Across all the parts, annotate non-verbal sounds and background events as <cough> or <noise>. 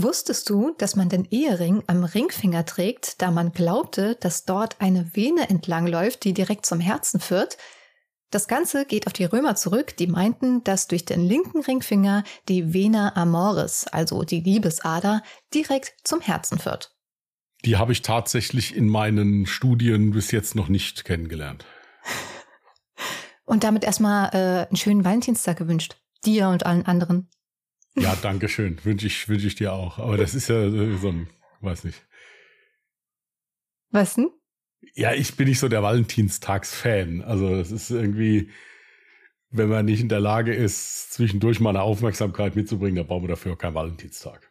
Wusstest du, dass man den Ehering am Ringfinger trägt, da man glaubte, dass dort eine Vene entlangläuft, die direkt zum Herzen führt? Das Ganze geht auf die Römer zurück, die meinten, dass durch den linken Ringfinger die Vena amoris, also die Liebesader, direkt zum Herzen führt. Die habe ich tatsächlich in meinen Studien bis jetzt noch nicht kennengelernt. <laughs> Und damit erstmal äh, einen schönen Valentinstag gewünscht. Dir und allen anderen. Ja, danke schön. Wünsche ich, wünsch ich dir auch. Aber das ist ja so ein, weiß nicht. Was denn? Ja, ich bin nicht so der Valentinstags-Fan. Also das ist irgendwie, wenn man nicht in der Lage ist, zwischendurch mal eine Aufmerksamkeit mitzubringen, dann brauchen wir dafür auch keinen Valentinstag.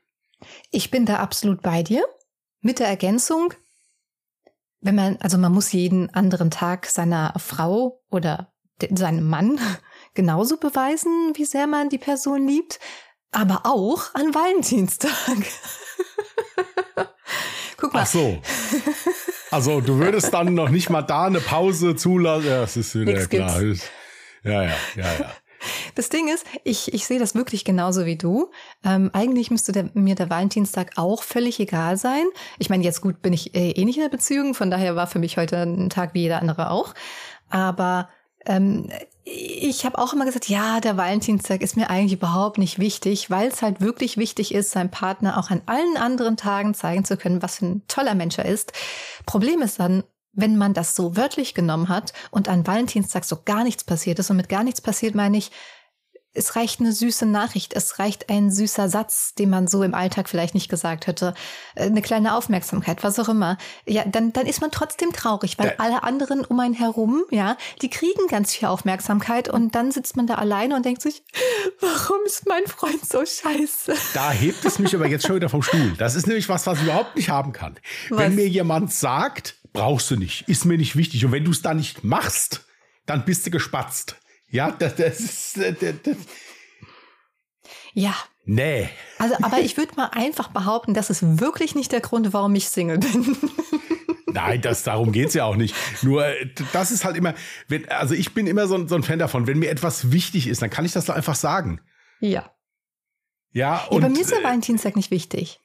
Ich bin da absolut bei dir. Mit der Ergänzung, wenn man, also man muss jeden anderen Tag seiner Frau oder seinem Mann <laughs> genauso beweisen, wie sehr man die Person liebt, aber auch an Valentinstag. <laughs> Guck mal. Ach so. Also du würdest dann noch nicht mal da eine Pause zulassen. Ja, das ist wieder Nix klar. Gibt's. Ja, ja, ja, ja. Das Ding ist, ich, ich sehe das wirklich genauso wie du. Ähm, eigentlich müsste der, mir der Valentinstag auch völlig egal sein. Ich meine, jetzt gut bin ich äh, eh nicht in der Beziehung, von daher war für mich heute ein Tag wie jeder andere auch. Aber ähm, ich habe auch immer gesagt, ja, der Valentinstag ist mir eigentlich überhaupt nicht wichtig, weil es halt wirklich wichtig ist, seinem Partner auch an allen anderen Tagen zeigen zu können, was für ein toller Mensch er ist. Problem ist dann, wenn man das so wörtlich genommen hat und an Valentinstag so gar nichts passiert ist, und mit gar nichts passiert meine ich, es reicht eine süße Nachricht, es reicht ein süßer Satz, den man so im Alltag vielleicht nicht gesagt hätte, äh, eine kleine Aufmerksamkeit, was auch immer. Ja, dann, dann ist man trotzdem traurig, weil ja. alle anderen um einen herum, ja, die kriegen ganz viel Aufmerksamkeit und dann sitzt man da alleine und denkt sich, <laughs> warum ist mein Freund so scheiße? Da hebt es mich aber jetzt schon wieder vom Stuhl. Das ist nämlich was, was ich überhaupt nicht haben kann. Was? Wenn mir jemand sagt, brauchst du nicht, ist mir nicht wichtig und wenn du es da nicht machst, dann bist du gespatzt. Ja, das, das ist. Das, das. Ja. Nee. Also, <laughs> aber ich würde mal einfach behaupten, das ist wirklich nicht der Grund, warum ich Single bin. <laughs> Nein, das, darum geht's ja auch nicht. Nur, das ist halt immer, wenn, also ich bin immer so ein, so ein Fan davon, wenn mir etwas wichtig ist, dann kann ich das doch einfach sagen. Ja. Ja, und. Ja, bei mir ist der Valentinstag nicht wichtig.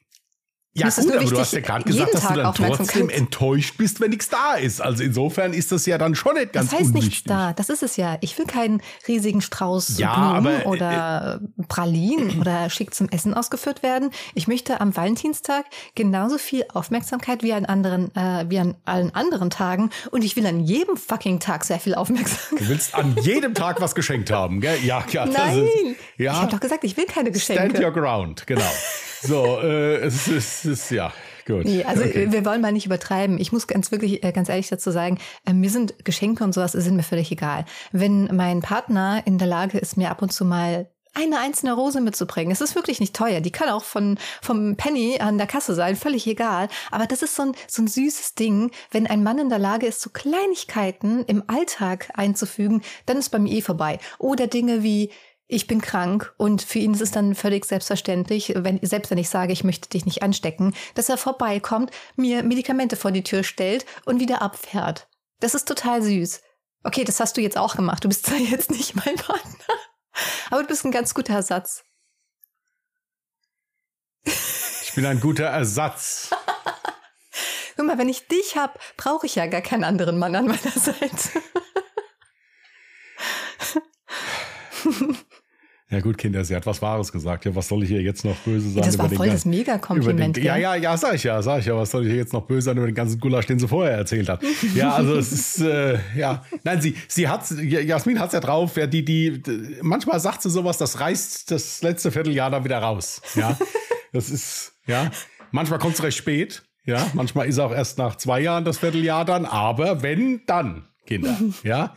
Ja, gut, aber du hast ja gerade gesagt, dass du dann trotzdem enttäuscht bist, wenn nichts da ist. Also insofern ist das ja dann schon nicht ganz Das heißt unwichtig. nichts da, das ist es ja. Ich will keinen riesigen Strauß ja, Blumen aber, äh, oder äh, Pralinen oder schick zum Essen ausgeführt werden. Ich möchte am Valentinstag genauso viel Aufmerksamkeit wie an anderen, äh, wie an allen anderen Tagen. Und ich will an jedem fucking Tag sehr viel Aufmerksamkeit. Du willst an jedem Tag was geschenkt haben, gell? Ja, ja. Nein, ist, ja. ich habe doch gesagt, ich will keine Geschenke. Stand your ground, genau. <laughs> So, äh, es ist, es ist ja. Gut. Nee, also okay. wir wollen mal nicht übertreiben. Ich muss ganz wirklich, äh, ganz ehrlich dazu sagen, äh, mir sind Geschenke und sowas sind mir völlig egal. Wenn mein Partner in der Lage ist, mir ab und zu mal eine einzelne Rose mitzubringen. Es ist wirklich nicht teuer. Die kann auch von, vom Penny an der Kasse sein, völlig egal. Aber das ist so ein, so ein süßes Ding. Wenn ein Mann in der Lage ist, so Kleinigkeiten im Alltag einzufügen, dann ist bei mir eh vorbei. Oder Dinge wie, ich bin krank und für ihn ist es dann völlig selbstverständlich, wenn, selbst wenn ich sage, ich möchte dich nicht anstecken, dass er vorbeikommt, mir Medikamente vor die Tür stellt und wieder abfährt. Das ist total süß. Okay, das hast du jetzt auch gemacht. Du bist <laughs> zwar jetzt nicht mein Partner, aber du bist ein ganz guter Ersatz. Ich bin ein guter Ersatz. <laughs> Guck mal, wenn ich dich hab, brauche ich ja gar keinen anderen Mann an meiner Seite. Ja gut, Kinder, sie hat was Wahres gesagt. Ja, was soll ich hier jetzt noch böse sein? Das war voll das Mega-Kompliment. Ja, ja, ja, sag ich ja, sag ich ja. Was soll ich hier jetzt noch böse sein über den ganzen Gulasch, den sie vorher erzählt hat? ja, also es ist, äh, ja, nein, sie, sie hat, Jasmin hat's ja drauf. Ja, die, die, manchmal sagt sie sowas, das reißt das letzte Vierteljahr da wieder raus. Ja, das ist, ja, manchmal kommt es recht spät. Ja, manchmal ist auch erst nach zwei Jahren das Vierteljahr dann. Aber wenn, dann, Kinder, ja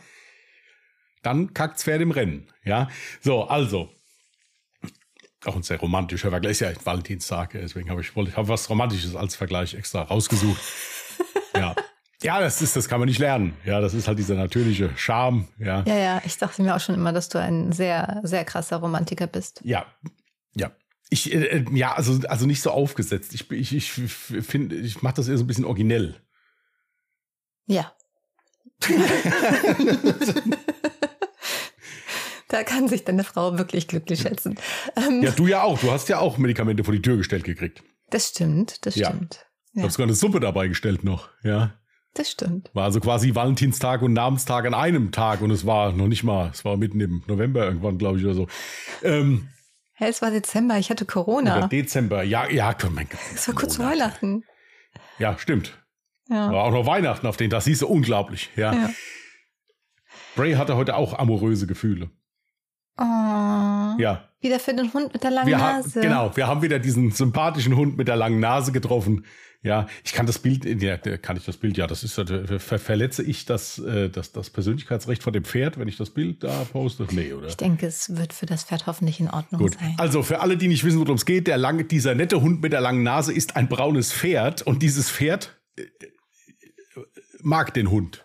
dann kackt's Pferd im Rennen. Ja, so, also. Auch ein sehr romantischer Vergleich. Ist ja Valentinstag, deswegen habe ich, ich habe was Romantisches als Vergleich extra rausgesucht. <laughs> ja. Ja, das ist, das kann man nicht lernen. Ja, das ist halt dieser natürliche Charme. Ja, ja, ja. Ich dachte mir auch schon immer, dass du ein sehr, sehr krasser Romantiker bist. Ja, ja. Ich, äh, äh ja, also, also nicht so aufgesetzt. Ich, ich, ich finde, ich mache das eher so ein bisschen originell. Ja. <laughs> <laughs> Da kann sich deine Frau wirklich glücklich schätzen. Ähm, ja, du ja auch. Du hast ja auch Medikamente vor die Tür gestellt gekriegt. Das stimmt, das stimmt. Ja. Du hast sogar eine Suppe dabei gestellt noch, ja. Das stimmt. War also quasi Valentinstag und Namenstag an einem Tag und es war noch nicht mal, es war mitten im November irgendwann, glaube ich, oder so. Ähm, hey, es war Dezember, ich hatte Corona. Oder Dezember, ja, ja, komm, mein Gott. Es war kurz vor Weihnachten. Ja, stimmt. Ja. War auch noch Weihnachten auf den, das hieß unglaublich, ja. ja. Bray hatte heute auch amoröse Gefühle. Oh. Ja. Wieder für den Hund mit der langen wir Nase. genau, wir haben wieder diesen sympathischen Hund mit der langen Nase getroffen. Ja, ich kann das Bild, ja, kann ich das Bild, ja, das ist, ver verletze ich das, äh, das, das Persönlichkeitsrecht von dem Pferd, wenn ich das Bild da poste? Nee, oder? Ich denke, es wird für das Pferd hoffentlich in Ordnung Gut. sein. Also für alle, die nicht wissen, worum es geht, der lange, dieser nette Hund mit der langen Nase ist ein braunes Pferd und dieses Pferd äh, mag den Hund.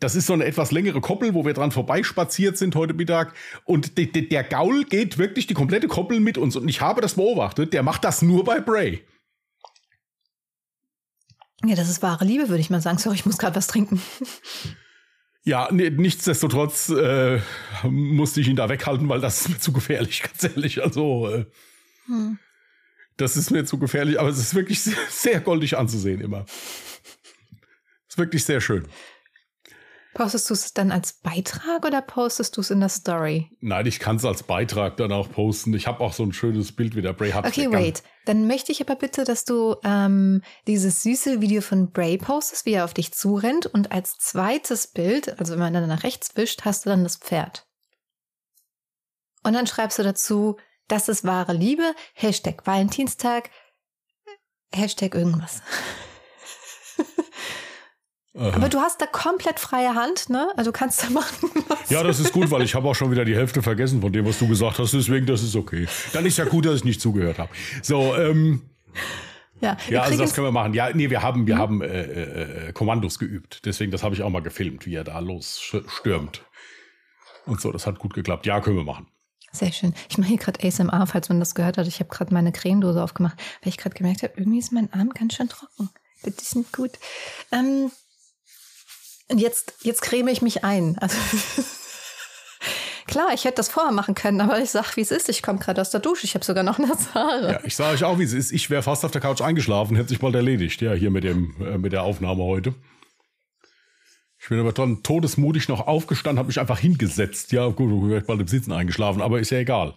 Das ist so eine etwas längere Koppel, wo wir dran vorbeispaziert sind heute Mittag. Und de, de, der Gaul geht wirklich die komplette Koppel mit uns. Und ich habe das beobachtet. Der macht das nur bei Bray. Ja, das ist wahre Liebe, würde ich mal sagen. Sorry, ich muss gerade was trinken. Ja, nee, nichtsdestotrotz äh, musste ich ihn da weghalten, weil das ist mir zu gefährlich, <laughs> ganz ehrlich. Also, äh, hm. das ist mir zu gefährlich, aber es ist wirklich <laughs> sehr, sehr goldig anzusehen immer. Ist wirklich sehr schön. Postest du es dann als Beitrag oder postest du es in der Story? Nein, ich kann es als Beitrag dann auch posten. Ich habe auch so ein schönes Bild wie der Bray hat. Okay, wait. Dann möchte ich aber bitte, dass du ähm, dieses süße Video von Bray postest, wie er auf dich zurennt. Und als zweites Bild, also wenn man dann nach rechts wischt, hast du dann das Pferd. Und dann schreibst du dazu, das ist wahre Liebe, Hashtag Valentinstag, Hashtag irgendwas. <laughs> Aber du hast da komplett freie Hand, ne? Also du kannst <laughs> da machen. Was ja, das ist gut, weil ich habe auch schon wieder die Hälfte vergessen von dem, was du gesagt hast. Deswegen, das ist okay. Dann ist ja gut, dass ich nicht zugehört habe. So, ähm. Ja, ja also das können wir machen. Ja, nee, wir haben, wir mhm. haben äh, äh, Kommandos geübt. Deswegen, das habe ich auch mal gefilmt, wie er da losstürmt. Und so, das hat gut geklappt. Ja, können wir machen. Sehr schön. Ich mache hier gerade ASMR, falls man das gehört hat. Ich habe gerade meine Cremedose aufgemacht, weil ich gerade gemerkt habe, irgendwie ist mein Arm ganz schön trocken. Das ist nicht gut. Ähm, und jetzt, jetzt creme ich mich ein. Also <laughs> Klar, ich hätte das vorher machen können, aber ich sag, wie es ist. Ich komme gerade aus der Dusche. Ich habe sogar noch nasse Haare. Ja, ich sage euch auch, wie es ist. Ich wäre fast auf der Couch eingeschlafen, hätte sich bald erledigt. Ja, hier mit dem äh, mit der Aufnahme heute. Ich bin aber dann todesmutig noch aufgestanden, habe mich einfach hingesetzt. Ja, gut, ich bald im Sitzen eingeschlafen, aber ist ja egal.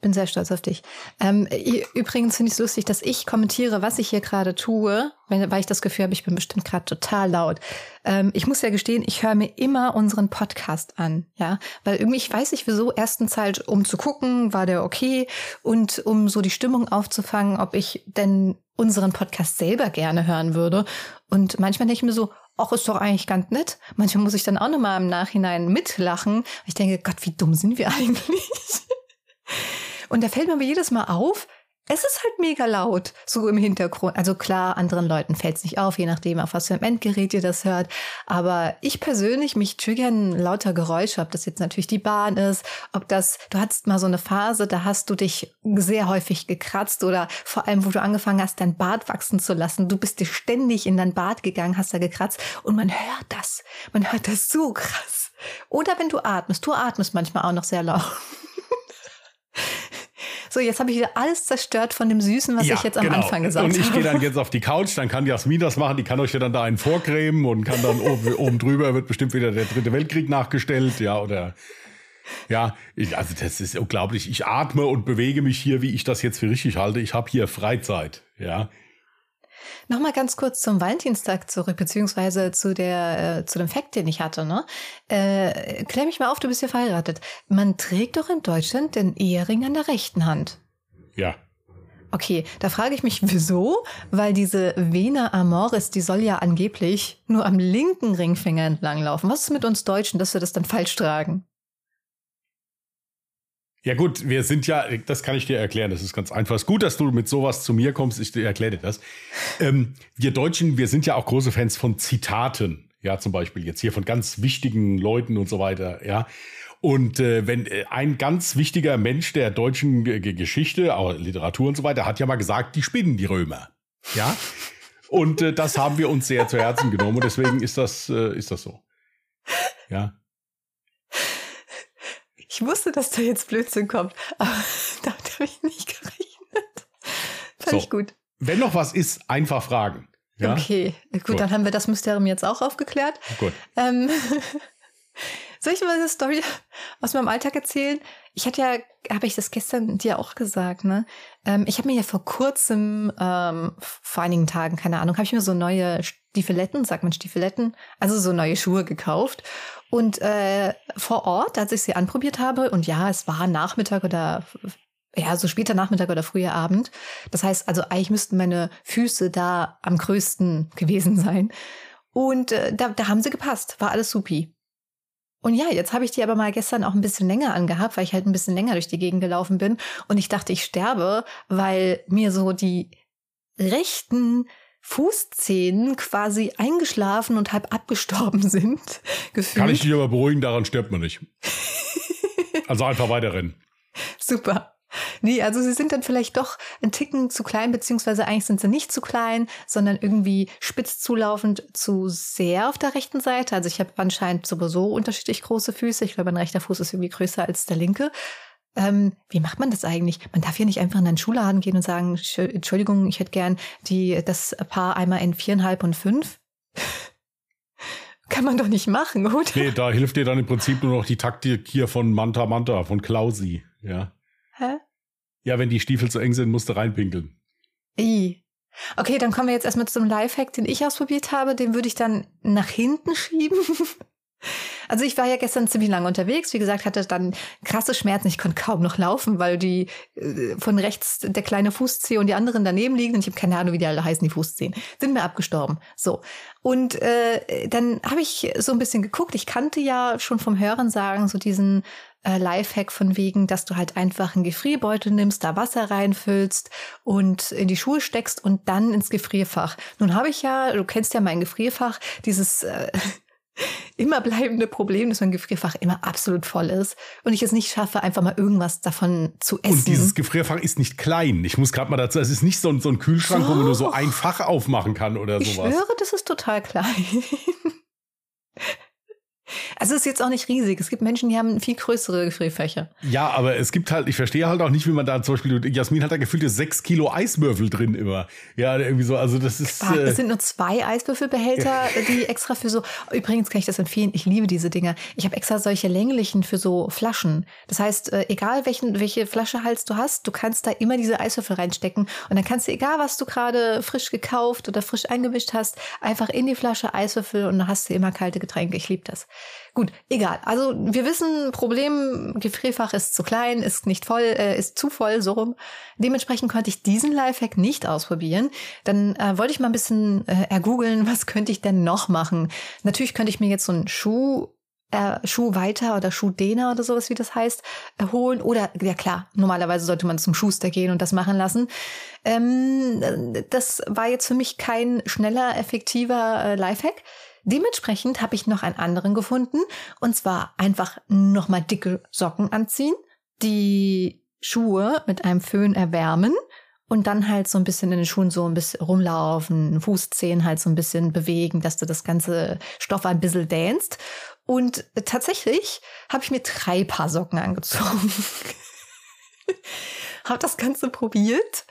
Bin sehr stolz auf dich. Ähm, übrigens finde ich es lustig, dass ich kommentiere, was ich hier gerade tue, weil, weil ich das Gefühl habe, ich bin bestimmt gerade total laut. Ähm, ich muss ja gestehen, ich höre mir immer unseren Podcast an, ja, weil irgendwie ich weiß ich wieso. Erstens halt, um zu gucken, war der okay und um so die Stimmung aufzufangen, ob ich denn unseren Podcast selber gerne hören würde. Und manchmal denke ich mir so, ach, ist doch eigentlich ganz nett. Manchmal muss ich dann auch nochmal im Nachhinein mitlachen. Ich denke, Gott, wie dumm sind wir <laughs> eigentlich? Und da fällt mir aber jedes Mal auf, es ist halt mega laut, so im Hintergrund. Also klar, anderen Leuten fällt es nicht auf, je nachdem, auf was für ein Endgerät ihr das hört. Aber ich persönlich, mich triggern lauter Geräusche, ob das jetzt natürlich die Bahn ist, ob das, du hattest mal so eine Phase, da hast du dich sehr häufig gekratzt oder vor allem, wo du angefangen hast, dein Bart wachsen zu lassen. Du bist dir ständig in dein Bad gegangen, hast da gekratzt und man hört das. Man hört das so krass. Oder wenn du atmest, du atmest manchmal auch noch sehr laut. So, jetzt habe ich wieder alles zerstört von dem Süßen, was ja, ich jetzt am genau. Anfang gesagt habe. Und ich gehe dann jetzt auf die Couch, dann kann Jasmin das machen, die kann euch ja dann da einen vorcremen und kann dann oben, <laughs> oben drüber wird bestimmt wieder der dritte Weltkrieg nachgestellt, ja, oder ja, ich, also das ist unglaublich. Ich atme und bewege mich hier, wie ich das jetzt für richtig halte. Ich habe hier Freizeit, ja. Nochmal ganz kurz zum Valentinstag zurück, beziehungsweise zu der, äh, zu dem Fakt, den ich hatte, ne? Äh, klär mich mal auf, du bist ja verheiratet. Man trägt doch in Deutschland den Ehering an der rechten Hand. Ja. Okay, da frage ich mich, wieso? Weil diese Vena Amoris, die soll ja angeblich nur am linken Ringfinger entlang laufen. Was ist mit uns Deutschen, dass wir das dann falsch tragen? Ja gut, wir sind ja, das kann ich dir erklären, das ist ganz einfach. Es ist gut, dass du mit sowas zu mir kommst, ich erkläre dir das. Ähm, wir Deutschen, wir sind ja auch große Fans von Zitaten, ja zum Beispiel jetzt hier von ganz wichtigen Leuten und so weiter, ja. Und äh, wenn äh, ein ganz wichtiger Mensch der deutschen G Geschichte, auch Literatur und so weiter, hat ja mal gesagt, die spinnen die Römer, ja. Und äh, das haben wir uns sehr zu Herzen genommen und deswegen ist das, äh, ist das so. Ja. Ich wusste, dass da jetzt Blödsinn kommt, aber <laughs> damit habe ich nicht gerechnet. Fand So. ich gut. Wenn noch was ist, einfach fragen. Ja? Okay, gut, Gut. dann haben wir das Mysterium jetzt auch aufgeklärt. Gut. Ähm, <laughs> soll ich mal eine Story aus meinem Alltag erzählen? Ich hatte ja, habe ich das gestern dir auch gesagt, ne? Ähm, ich habe mir ja vor kurzem, ähm, vor einigen Tagen, keine Ahnung, habe ich mir so neue Stiefeletten, sagt man Stiefeletten, also so neue Schuhe gekauft. Und äh, vor Ort, als ich sie anprobiert habe, und ja, es war Nachmittag oder ja, so später Nachmittag oder früher Abend. Das heißt, also eigentlich müssten meine Füße da am größten gewesen sein. Und äh, da, da haben sie gepasst, war alles supi. Und ja, jetzt habe ich die aber mal gestern auch ein bisschen länger angehabt, weil ich halt ein bisschen länger durch die Gegend gelaufen bin. Und ich dachte, ich sterbe, weil mir so die rechten Fußzehen quasi eingeschlafen und halb abgestorben <laughs> sind. Gefühlt. Kann ich dich aber beruhigen, daran stirbt man nicht. <laughs> Also einfach weiterrennen. Super. Nee, also sie sind dann vielleicht doch ein Ticken zu klein, beziehungsweise eigentlich sind sie nicht zu klein, sondern irgendwie spitz zulaufend zu sehr auf der rechten Seite. Also ich habe anscheinend sowieso unterschiedlich große Füße. Ich glaube, mein rechter Fuß ist irgendwie größer als der linke. Ähm, wie macht man das eigentlich? Man darf hier nicht einfach in einen Schuhladen gehen und sagen, "Entsch- Entschuldigung, ich hätte gern die, das Paar einmal in viereinhalb und fünf. <laughs> Kann man doch nicht machen, oder? Nee, da hilft dir dann im Prinzip nur noch die Taktik hier von Manta Manta, von Klausi. Ja. Hä? Ja, wenn die Stiefel zu eng sind, musst du reinpinkeln. I. Okay, dann kommen wir jetzt erstmal zum Lifehack, den ich ausprobiert habe. Den würde ich dann nach hinten schieben. <laughs> Also ich war ja gestern ziemlich lange unterwegs. Wie gesagt, hatte dann krasse Schmerzen. Ich konnte kaum noch laufen, weil die äh, von rechts der kleine Fußzehe und die anderen daneben liegen. Und ich habe keine Ahnung, wie die alle heißen, die Fußzehen. Sind mir abgestorben. So. Und äh, dann habe ich so ein bisschen geguckt. Ich kannte ja schon vom Hören sagen, so diesen äh, Lifehack von wegen, dass du halt einfach einen Gefrierbeutel nimmst, da Wasser reinfüllst und in die Schuhe steckst und dann ins Gefrierfach. Nun habe ich ja, du kennst ja mein Gefrierfach, dieses äh, immer bleibende Problem, dass mein Gefrierfach immer absolut voll ist und ich es nicht schaffe, einfach mal irgendwas davon zu essen. Und dieses Gefrierfach ist nicht klein. Ich muss gerade mal dazu, es ist nicht so ein, so ein Kühlschrank, wo man nur so Doch. ein Fach aufmachen kann oder ich sowas. schwöre, das ist total klein. <laughs> Also es ist jetzt auch nicht riesig. Es gibt Menschen, die haben viel größere Gefrierfächer. Ja, aber es gibt halt, ich verstehe halt auch nicht, wie man da zum Beispiel, Jasmin hat da gefühlte sechs Kilo Eiswürfel drin immer. Ja, irgendwie so, also das ist. Ah, Äh, Es sind nur zwei Eiswürfelbehälter, die extra für so. Übrigens kann ich das empfehlen. Ich liebe diese Dinger. Ich habe extra solche länglichen für so Flaschen. Das heißt, äh, egal welchen, welche Flaschehals du hast, du kannst da immer diese Eiswürfel reinstecken und dann kannst du, egal was du gerade frisch gekauft oder frisch eingemischt hast, einfach in die Flasche Eiswürfel und dann hast du immer kalte Getränke. Ich liebe das. Gut, egal. Also wir wissen, Problem, Gefrierfach ist zu klein, ist nicht voll, äh, ist zu voll, so rum. Dementsprechend konnte ich diesen Lifehack nicht ausprobieren. Dann äh, wollte ich mal ein bisschen äh, ergoogeln, was könnte ich denn noch machen. Natürlich könnte ich mir jetzt so einen Schuh äh, Schuhweiter oder Schuhdehner oder sowas, wie das heißt, äh, holen. Oder, ja klar, normalerweise sollte man zum Schuster gehen und das machen lassen. Ähm, äh, das war jetzt für mich kein schneller, effektiver äh, Lifehack. Dementsprechend habe ich noch einen anderen gefunden. Und zwar einfach nochmal dicke Socken anziehen, die Schuhe mit einem Föhn erwärmen und dann halt so ein bisschen in den Schuhen so ein bisschen rumlaufen, Fußzehen halt so ein bisschen bewegen, dass du das ganze Stoff ein bisschen dänst. Und tatsächlich habe ich mir drei Paar Socken angezogen. <laughs> habe das Ganze probiert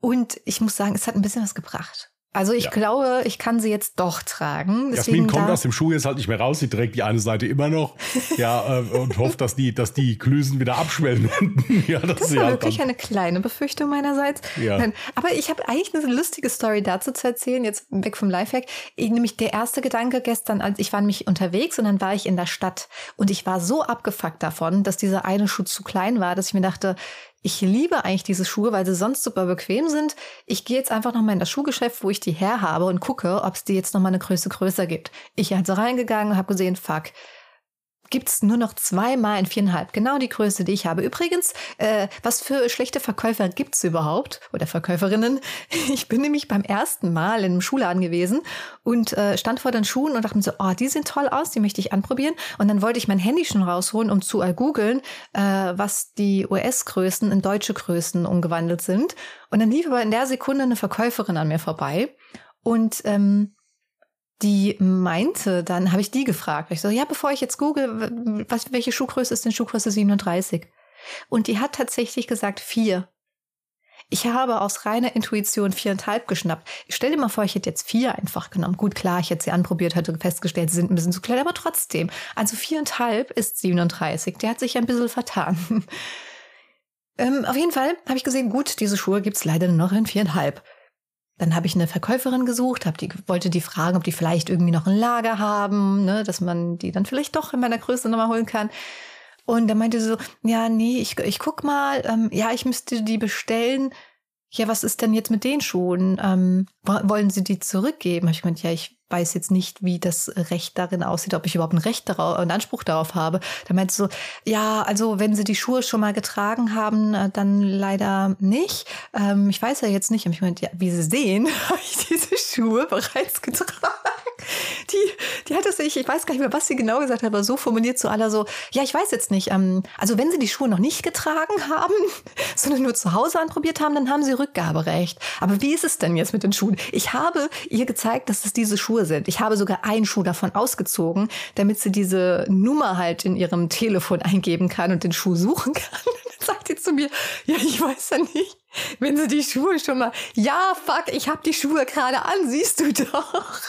und ich muss sagen, es hat ein bisschen was gebracht. Also ich Ja. glaube, ich kann sie jetzt doch tragen. Jasmin Deswegen kommt da, aus dem Schuh jetzt halt nicht mehr raus, sie trägt die eine Seite immer noch. <laughs> Ja, äh, und hofft, dass die, dass die Klüsen wieder abschwellen. <laughs> ja, Das war halt wirklich dann, eine kleine Befürchtung meinerseits. Ja. Nein, aber ich habe eigentlich eine lustige Story dazu zu erzählen, jetzt weg vom Lifehack. Ich, nämlich der erste Gedanke gestern, als ich war nämlich unterwegs und dann war ich in der Stadt und ich war so abgefuckt davon, dass dieser eine Schuh zu klein war, dass ich mir dachte, ich liebe eigentlich diese Schuhe, weil sie sonst super bequem sind. Ich gehe jetzt einfach nochmal in das Schuhgeschäft, wo ich die her habe und gucke, ob es die jetzt nochmal eine Größe größer gibt. Ich also reingegangen und habe gesehen, fuck, gibt's nur noch zweimal in viereinhalb. Genau die Größe, die ich habe. Übrigens, äh, was für schlechte Verkäufer gibt's überhaupt? Oder Verkäuferinnen? <laughs> Ich bin nämlich beim ersten Mal in einem Schuhladen gewesen und äh, stand vor den Schuhen und dachte mir so, oh, die sehen toll aus, die möchte ich anprobieren. Und dann wollte ich mein Handy schon rausholen, um zu googeln, äh, was die US-Größen in deutsche Größen umgewandelt sind. Und dann lief aber in der Sekunde eine Verkäuferin an mir vorbei und ähm, die meinte, dann habe ich die gefragt. Ich so, ja, bevor ich jetzt google, was, welche Schuhgröße ist denn Schuhgröße 37? Und die hat tatsächlich gesagt vier. Ich habe aus reiner Intuition viereinhalb geschnappt. Ich stell dir mal vor, ich hätte jetzt vier einfach genommen. Gut, klar, ich hätte sie anprobiert, hätte festgestellt, sie sind ein bisschen zu klein, aber trotzdem. Also viereinhalb ist 37. Der hat sich ein bisschen vertan. <laughs> ähm, auf jeden Fall habe ich gesehen, gut, diese Schuhe gibt's leider nur noch in viereinhalb. Dann habe ich eine Verkäuferin gesucht, hab die, wollte die fragen, ob die vielleicht irgendwie noch ein Lager haben, ne, dass man die dann vielleicht doch in meiner Größe nochmal holen kann. Und dann meinte sie so, ja, nee, ich, ich guck mal, ähm, ja, ich müsste die bestellen. Ja, was ist denn jetzt mit den Schuhen? Ähm, wollen Sie die zurückgeben? Hab ich gemeint, ja, ich weiß jetzt nicht, wie das Recht darin aussieht, ob ich überhaupt ein Recht darauf, einen Anspruch darauf habe. Da meinte so, ja, also wenn Sie die Schuhe schon mal getragen haben, äh, dann leider nicht. Ähm, ich weiß ja jetzt nicht. Und ich meinte, ja, wie Sie sehen, <laughs> habe ich diese Schuhe bereits getragen die, die hat es, ich, ich weiß gar nicht mehr, was sie genau gesagt hat, aber so formuliert zu aller so, ja, ich weiß jetzt nicht, ähm, also wenn sie die Schuhe noch nicht getragen haben, <laughs> sondern nur zu Hause anprobiert haben, dann haben sie Rückgaberecht. Aber wie ist es denn jetzt mit den Schuhen? Ich habe ihr gezeigt, dass es diese Schuhe sind. Ich habe sogar einen Schuh davon ausgezogen, damit sie diese Nummer halt in ihrem Telefon eingeben kann und den Schuh suchen kann. <laughs> Dann sagt sie zu mir, ja, ich weiß ja nicht, wenn sie die Schuhe schon mal, ja, fuck, ich habe die Schuhe gerade an, siehst du doch.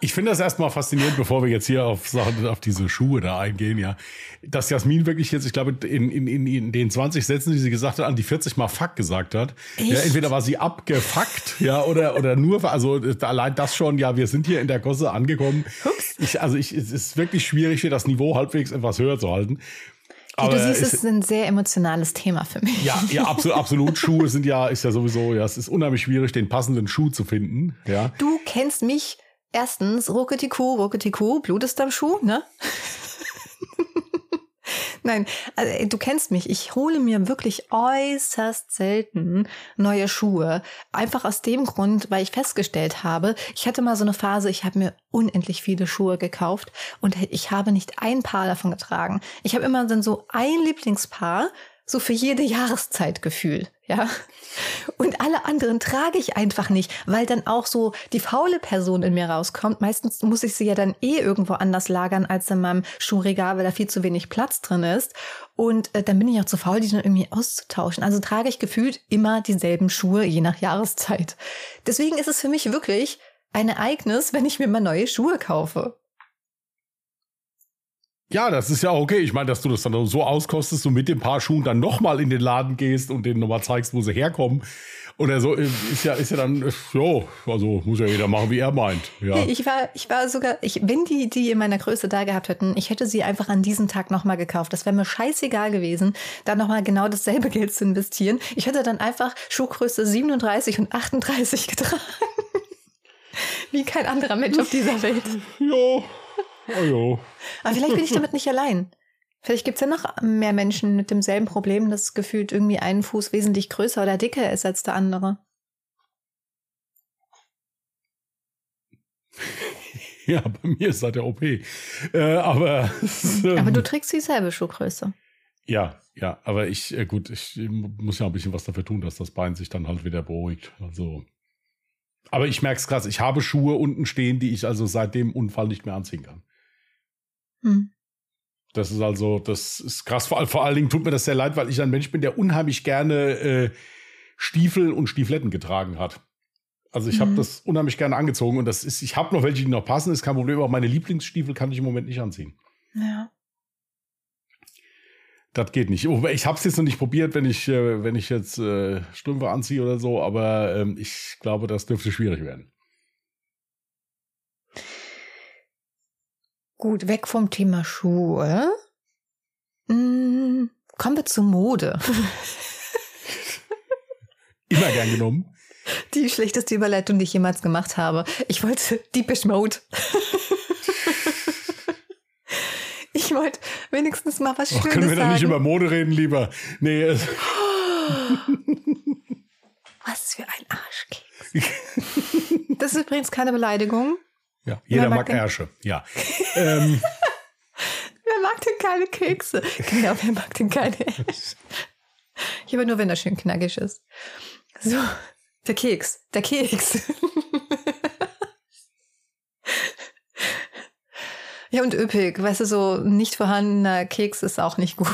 Ich finde das erstmal faszinierend, bevor wir jetzt hier auf Sachen, auf diese Schuhe da eingehen, ja. Dass Jasmin wirklich jetzt, ich glaube, in, in, in, in den 20 Sätzen, die sie gesagt hat, an die 40 mal Fuck gesagt hat. Ja, entweder war sie abgefuckt, ja, oder, oder nur, also allein das schon, ja, wir sind hier in der Gosse angekommen. Ich, also ich, es ist wirklich schwierig, hier das Niveau halbwegs etwas höher zu halten. Aber du siehst, es ist ein sehr emotionales Thema für mich. Ja, ja, absolut, absolut. Schuhe sind ja, ist ja sowieso, ja, es ist unheimlich schwierig, den passenden Schuh zu finden. Ja. Du kennst mich erstens, Rucketiku, Rucketiku, Blut ist am Schuh, ne? Nein, also, du kennst mich. Ich hole mir wirklich äußerst selten neue Schuhe. Einfach aus dem Grund, weil ich festgestellt habe, ich hatte mal so eine Phase, ich habe mir unendlich viele Schuhe gekauft und ich habe nicht ein Paar davon getragen. Ich habe immer dann so ein Lieblingspaar, so für jede Jahreszeit gefühlt, ja. Und alle anderen trage ich einfach nicht, weil dann auch so die faule Person in mir rauskommt. Meistens muss ich sie ja dann eh irgendwo anders lagern als in meinem Schuhregal, weil da viel zu wenig Platz drin ist. Und äh, dann bin ich auch zu faul, die dann irgendwie auszutauschen. Also trage ich gefühlt immer dieselben Schuhe, je nach Jahreszeit. Deswegen ist es für mich wirklich ein Ereignis, wenn ich mir mal neue Schuhe kaufe. Ja, das ist ja okay. Ich meine, dass du das dann so auskostest und mit den Paar Schuhen dann nochmal in den Laden gehst und denen nochmal zeigst, wo sie herkommen. Oder so, äh, ist ja, ist ja dann, äh, jo, also muss ja jeder machen, wie er meint. Ja. Ich war, ich war sogar, ich, wenn die, die in meiner Größe da gehabt hätten, ich hätte sie einfach an diesem Tag nochmal gekauft. Das wäre mir scheißegal gewesen, da nochmal genau dasselbe <laughs> Geld zu investieren. Ich hätte dann einfach Schuhgröße 37 und 38 <laughs> getragen. wie kein anderer Mensch auf dieser Welt. Ja. Oh jo. Aber vielleicht bin ich damit nicht allein. Vielleicht gibt es ja noch mehr Menschen mit demselben Problem, dass gefühlt irgendwie ein Fuß wesentlich größer oder dicker ist als der andere. <laughs> Ja, bei mir ist das der OP. Äh, aber, <laughs> aber du trägst dieselbe Schuhgröße. Ja, ja, aber ich, äh, gut, ich muss ja ein bisschen was dafür tun, dass das Bein sich dann halt wieder beruhigt. Also. Aber ich merke es krass, ich habe Schuhe unten stehen, die ich also seit dem Unfall nicht mehr anziehen kann. Hm. Das ist also, das ist krass. Vor, vor allen Dingen tut mir das sehr leid, weil ich ein Mensch bin, der unheimlich gerne äh, Stiefel und Stiefletten getragen hat. Also ich mhm. habe das unheimlich gerne angezogen und das ist, ich habe noch welche, die noch passen, ist kein Problem, aber meine Lieblingsstiefel kann ich im Moment nicht anziehen. Ja. Das geht nicht. Ich habe es jetzt noch nicht probiert, wenn ich, äh, wenn ich jetzt äh, Strümpfe anziehe oder so, aber ähm, ich glaube, das dürfte schwierig werden. Gut, weg vom Thema Schuhe. Hm, kommen wir zur Mode. <laughs> Immer gern genommen. Die schlechteste Überleitung, die ich jemals gemacht habe. Ich wollte Deepish Mode. <laughs> ich wollte wenigstens mal was Schönes sagen. Können wir da nicht über Mode reden, lieber? Nee. <laughs> was für ein Arschkeks. das ist übrigens keine Beleidigung. Ja, jeder mag, mag Ärsche, ja. <laughs> ähm. Wer mag denn keine Kekse? Genau, wer mag denn keine Ärsche? Ich aber nur, wenn er schön knackig ist. So, der Keks, der Keks. Ja, und üppig. Weißt du, so nicht vorhandener Keks ist auch nicht gut.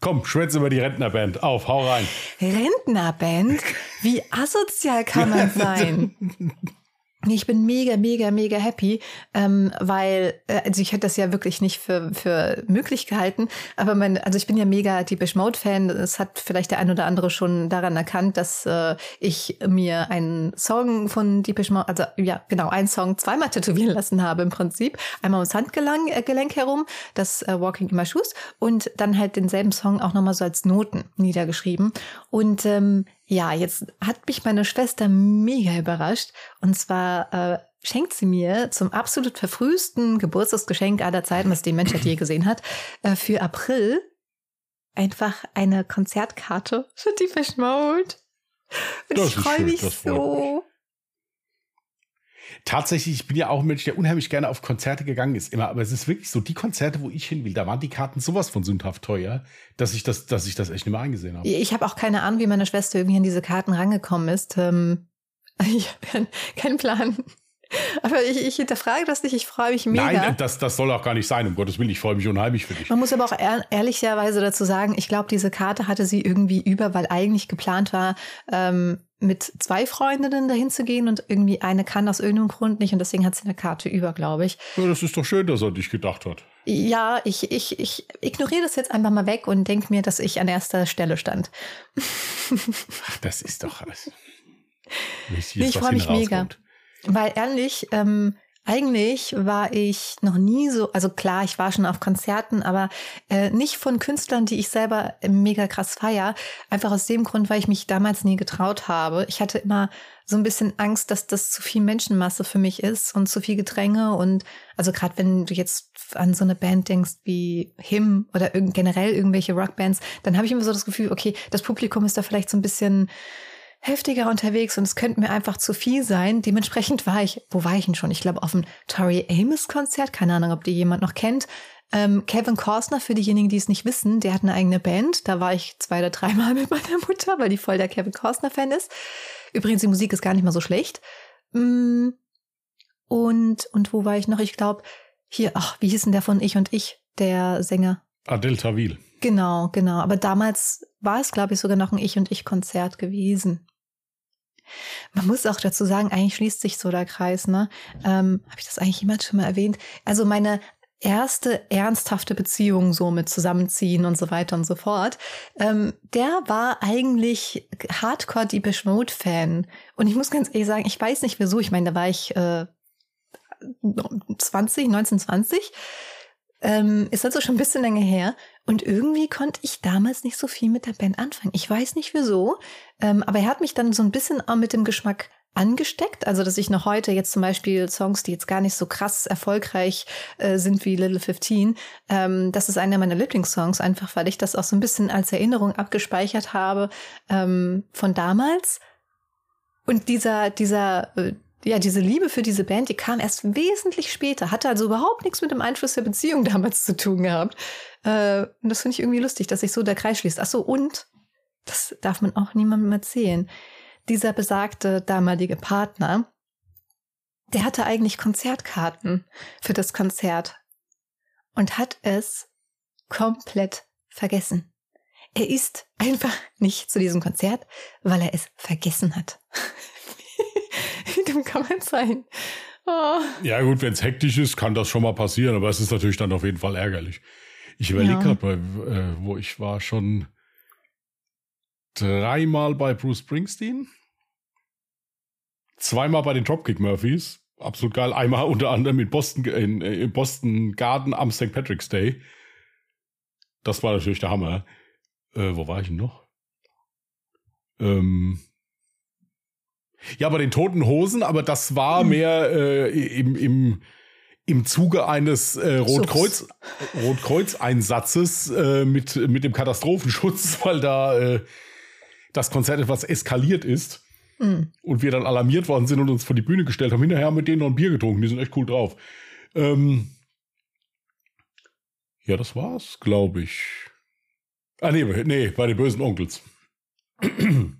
Komm, schwätze über die Rentnerband. Auf, hau rein. Rentnerband? Wie asozial kann man sein? <laughs> Ich bin mega, mega, mega happy, ähm, weil, äh, also ich hätte das ja wirklich nicht für, für möglich gehalten, aber mein, also ich bin ja mega Deepish Mode Fan. Es hat vielleicht der ein oder andere schon daran erkannt, dass äh, ich mir einen Song von Deepish Mode, also ja, genau, einen Song zweimal tätowieren lassen habe im Prinzip. Einmal ums Handgelenk äh, Gelenk herum, das äh, Walking in My Shoes und dann halt denselben Song auch nochmal so als Noten niedergeschrieben. Und ähm, ja, jetzt hat mich meine Schwester mega überrascht. Und zwar äh, schenkt sie mir zum absolut verfrühsten Geburtstagsgeschenk aller Zeiten, was die Menschheit je gesehen hat, äh, für April einfach eine Konzertkarte für <laughs> die Mode. Und das ich freue mich so. Tatsächlich, ich bin ja auch ein Mensch, der unheimlich gerne auf Konzerte gegangen ist, immer. Aber es ist wirklich so, die Konzerte, wo ich hin will, da waren die Karten sowas von sündhaft teuer, dass ich das, dass ich das echt nicht mehr eingesehen habe. Ich habe auch keine Ahnung, wie meine Schwester irgendwie an diese Karten rangekommen ist. Ähm, <laughs> ich habe keinen Plan. Aber ich, ich hinterfrage das nicht, ich freue mich mega. Nein, das, das soll auch gar nicht sein, um Gottes Willen, ich freue mich unheimlich für dich. Man muss aber auch ehr, ehrlicherweise dazu sagen, ich glaube, diese Karte hatte sie irgendwie über, weil eigentlich geplant war, ähm, mit zwei Freundinnen dahin zu gehen und irgendwie eine kann aus irgendeinem Grund nicht und deswegen hat sie eine Karte über, glaube ich. Ja, das ist doch schön, dass er dich gedacht hat. Ja, ich, ich, ich ignoriere das jetzt einfach mal weg und denke mir, dass ich an erster Stelle stand. Ach, das ist doch alles. <laughs> ich freue mich mega. Weil ehrlich, ähm, eigentlich war ich noch nie so, also klar, ich war schon auf Konzerten, aber äh, nicht von Künstlern, die ich selber mega krass feier. Einfach aus dem Grund, weil ich mich damals nie getraut habe. Ich hatte immer so ein bisschen Angst, dass das zu viel Menschenmasse für mich ist und zu viel Gedränge. Und also gerade wenn du jetzt an so eine Band denkst wie Him oder irg generell irgendwelche Rockbands, dann habe ich immer so das Gefühl, okay, das Publikum ist da vielleicht so ein bisschen heftiger unterwegs und es könnte mir einfach zu viel sein. Dementsprechend war ich, wo war ich denn schon? Ich glaube auf dem Tori Amos Konzert, keine Ahnung, ob die jemand noch kennt. Ähm, Kevin Costner, für diejenigen, die es nicht wissen, der hat eine eigene Band. Da war ich zwei oder dreimal <laughs> mit meiner Mutter, weil die voll der Kevin Costner-Fan ist. Übrigens, die Musik ist gar nicht mal so schlecht. Mm, und, und wo war ich noch? Ich glaube, hier, ach, wie hieß denn der von Ich und Ich, der Sänger? Adel Tawil. Genau, genau. Aber damals war es, glaube ich, sogar noch ein Ich und Ich-Konzert gewesen. Man muss auch dazu sagen, eigentlich schließt sich so der Kreis, ne? Ähm, Habe ich das eigentlich jemand schon mal erwähnt? Also meine erste ernsthafte Beziehung so mit Zusammenziehen und so weiter und so fort, ähm, der war eigentlich Hardcore Deepish Mode Fan. Und ich muss ganz ehrlich sagen, ich weiß nicht wieso. Ich meine, da war ich äh, 20, 1920. Ähm, ist also schon ein bisschen länger her. Und irgendwie konnte ich damals nicht so viel mit der Band anfangen. Ich weiß nicht wieso, ähm, aber er hat mich dann so ein bisschen auch mit dem Geschmack angesteckt. Also, dass ich noch heute jetzt zum Beispiel Songs, die jetzt gar nicht so krass erfolgreich äh, sind wie Little 15, ähm, das ist einer meiner Lieblingssongs, einfach weil ich das auch so ein bisschen als Erinnerung abgespeichert habe ähm, von damals. Und dieser, dieser, äh, ja, diese Liebe für diese Band, die kam erst wesentlich später, hatte also überhaupt nichts mit dem Einfluss der Beziehung damals zu tun gehabt. Äh, und das finde ich irgendwie lustig, dass sich so der Kreis schließt. Ach so, und, das darf man auch niemandem erzählen, dieser besagte damalige Partner, der hatte eigentlich Konzertkarten für das Konzert und hat es komplett vergessen. Er ist einfach nicht zu diesem Konzert, weil er es vergessen hat. <laughs> Wie dumm kann man sein? Oh. Ja gut, wenn es hektisch ist, kann das schon mal passieren, aber es ist natürlich dann auf jeden Fall ärgerlich. Ich überlege ja. gerade, äh, wo ich war schon dreimal bei Bruce Springsteen, zweimal bei den Dropkick Murphys, absolut geil. Einmal unter anderem in Boston, in, in Boston Garden am St. Patrick's Day. Das war natürlich der Hammer. Äh, wo war ich denn noch? Ähm, ja, bei den Toten Hosen, aber das war hm. mehr äh, im, im, im Zuge eines äh, Rotkreuz, Rotkreuz-Einsatzes äh, mit, mit dem Katastrophenschutz, <laughs> weil da äh, das Konzert etwas eskaliert ist. Mhm. Und wir dann alarmiert worden sind und uns vor die Bühne gestellt haben. Hinterher mit denen noch ein Bier getrunken. Die sind echt cool drauf. Ähm ja, das war's, glaube ich. Ah, nee, nee, bei den bösen Onkels. <clears throat>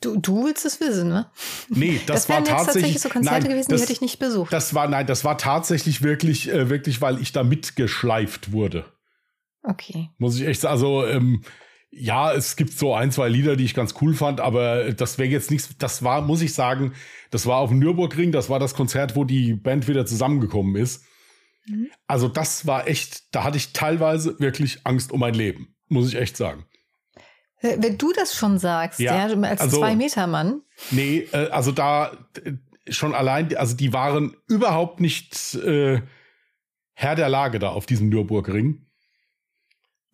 Du, du willst es wissen, ne? Nee, das, das war tatsächlich, tatsächlich so Konzerte nein, gewesen, das, die hätte ich nicht besucht. Das war nein, das war tatsächlich wirklich äh, wirklich, weil ich da mitgeschleift wurde. Okay. Muss ich echt sagen, also ähm, ja, es gibt so ein, zwei Lieder, die ich ganz cool fand, aber das wäre jetzt nichts, das war, muss ich sagen, das war auf dem Nürburgring, das war das Konzert, wo die Band wieder zusammengekommen ist. Mhm. Also das war echt, da hatte ich teilweise wirklich Angst um mein Leben, muss ich echt sagen. Wenn du das schon sagst, ja, ja als also, Zwei-Meter-Mann. Nee, äh, also da äh, schon allein, also die waren überhaupt nicht äh, Herr der Lage da auf diesem Nürburgring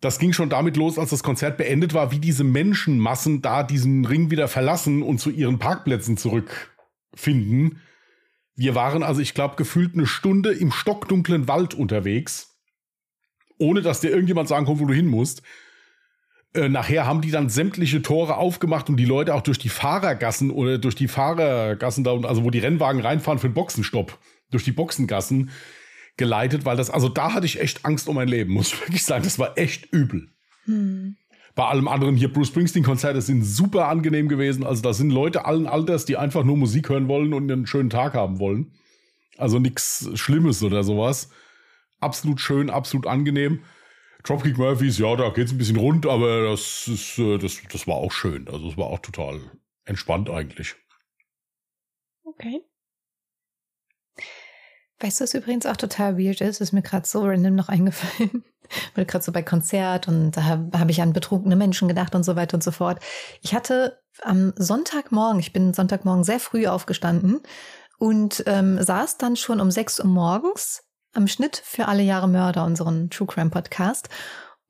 das ging schon damit los, als das Konzert beendet war, wie diese Menschenmassen da diesen Ring wieder verlassen und zu ihren Parkplätzen zurückfinden. Wir waren also, ich glaube, gefühlt eine Stunde im stockdunklen Wald unterwegs, ohne dass dir irgendjemand sagen konnte, wo du hin musst. Äh, nachher haben die dann sämtliche Tore aufgemacht und die Leute auch durch die Fahrergassen oder durch die Fahrergassen da, also wo die Rennwagen reinfahren für den Boxenstopp, durch die Boxengassen geleitet, weil das, also da hatte ich echt Angst um mein Leben, <laughs> muss ich wirklich sagen. Das war echt übel. Hm. Bei allem anderen hier, Bruce Springsteen-Konzerte sind super angenehm gewesen. Also da sind Leute allen Alters, die einfach nur Musik hören wollen und einen schönen Tag haben wollen. Also nichts Schlimmes oder sowas. Absolut schön, absolut angenehm. Dropkick Murphys, ja, da geht's ein bisschen rund, aber das ist, äh, das, das war auch schön. Also es war auch total entspannt eigentlich. Okay. Weißt du, was übrigens auch total weird ist? Ist mir gerade so random noch eingefallen. <laughs> Weil gerade so bei Konzert und da habe hab ich an betrunkene Menschen gedacht und so weiter und so fort. Ich hatte am Sonntagmorgen, ich bin Sonntagmorgen sehr früh aufgestanden und ähm, saß dann schon um 6 Uhr morgens am Schnitt für alle Jahre Mörder, unseren True Crime Podcast.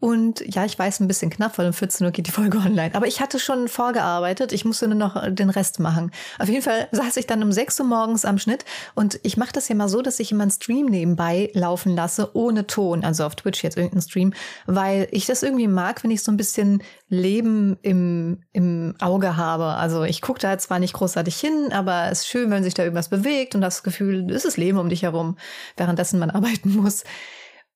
Und ja, ich weiß ein bisschen knapp, weil um 14 Uhr geht die Folge <laughs> online. Aber ich hatte schon vorgearbeitet. Ich musste nur noch den Rest machen. Auf jeden Fall saß ich dann um 6 Uhr morgens am Schnitt. Und ich mache das ja mal so, dass ich immer einen Stream nebenbei laufen lasse, ohne Ton. Also auf Twitch jetzt irgendeinen Stream. Weil ich das irgendwie mag, wenn ich so ein bisschen Leben im, im Auge habe. Also ich gucke da zwar nicht großartig hin, aber es ist schön, wenn sich da irgendwas bewegt und das Gefühl, es ist Leben um dich herum, währenddessen man <laughs> arbeiten muss.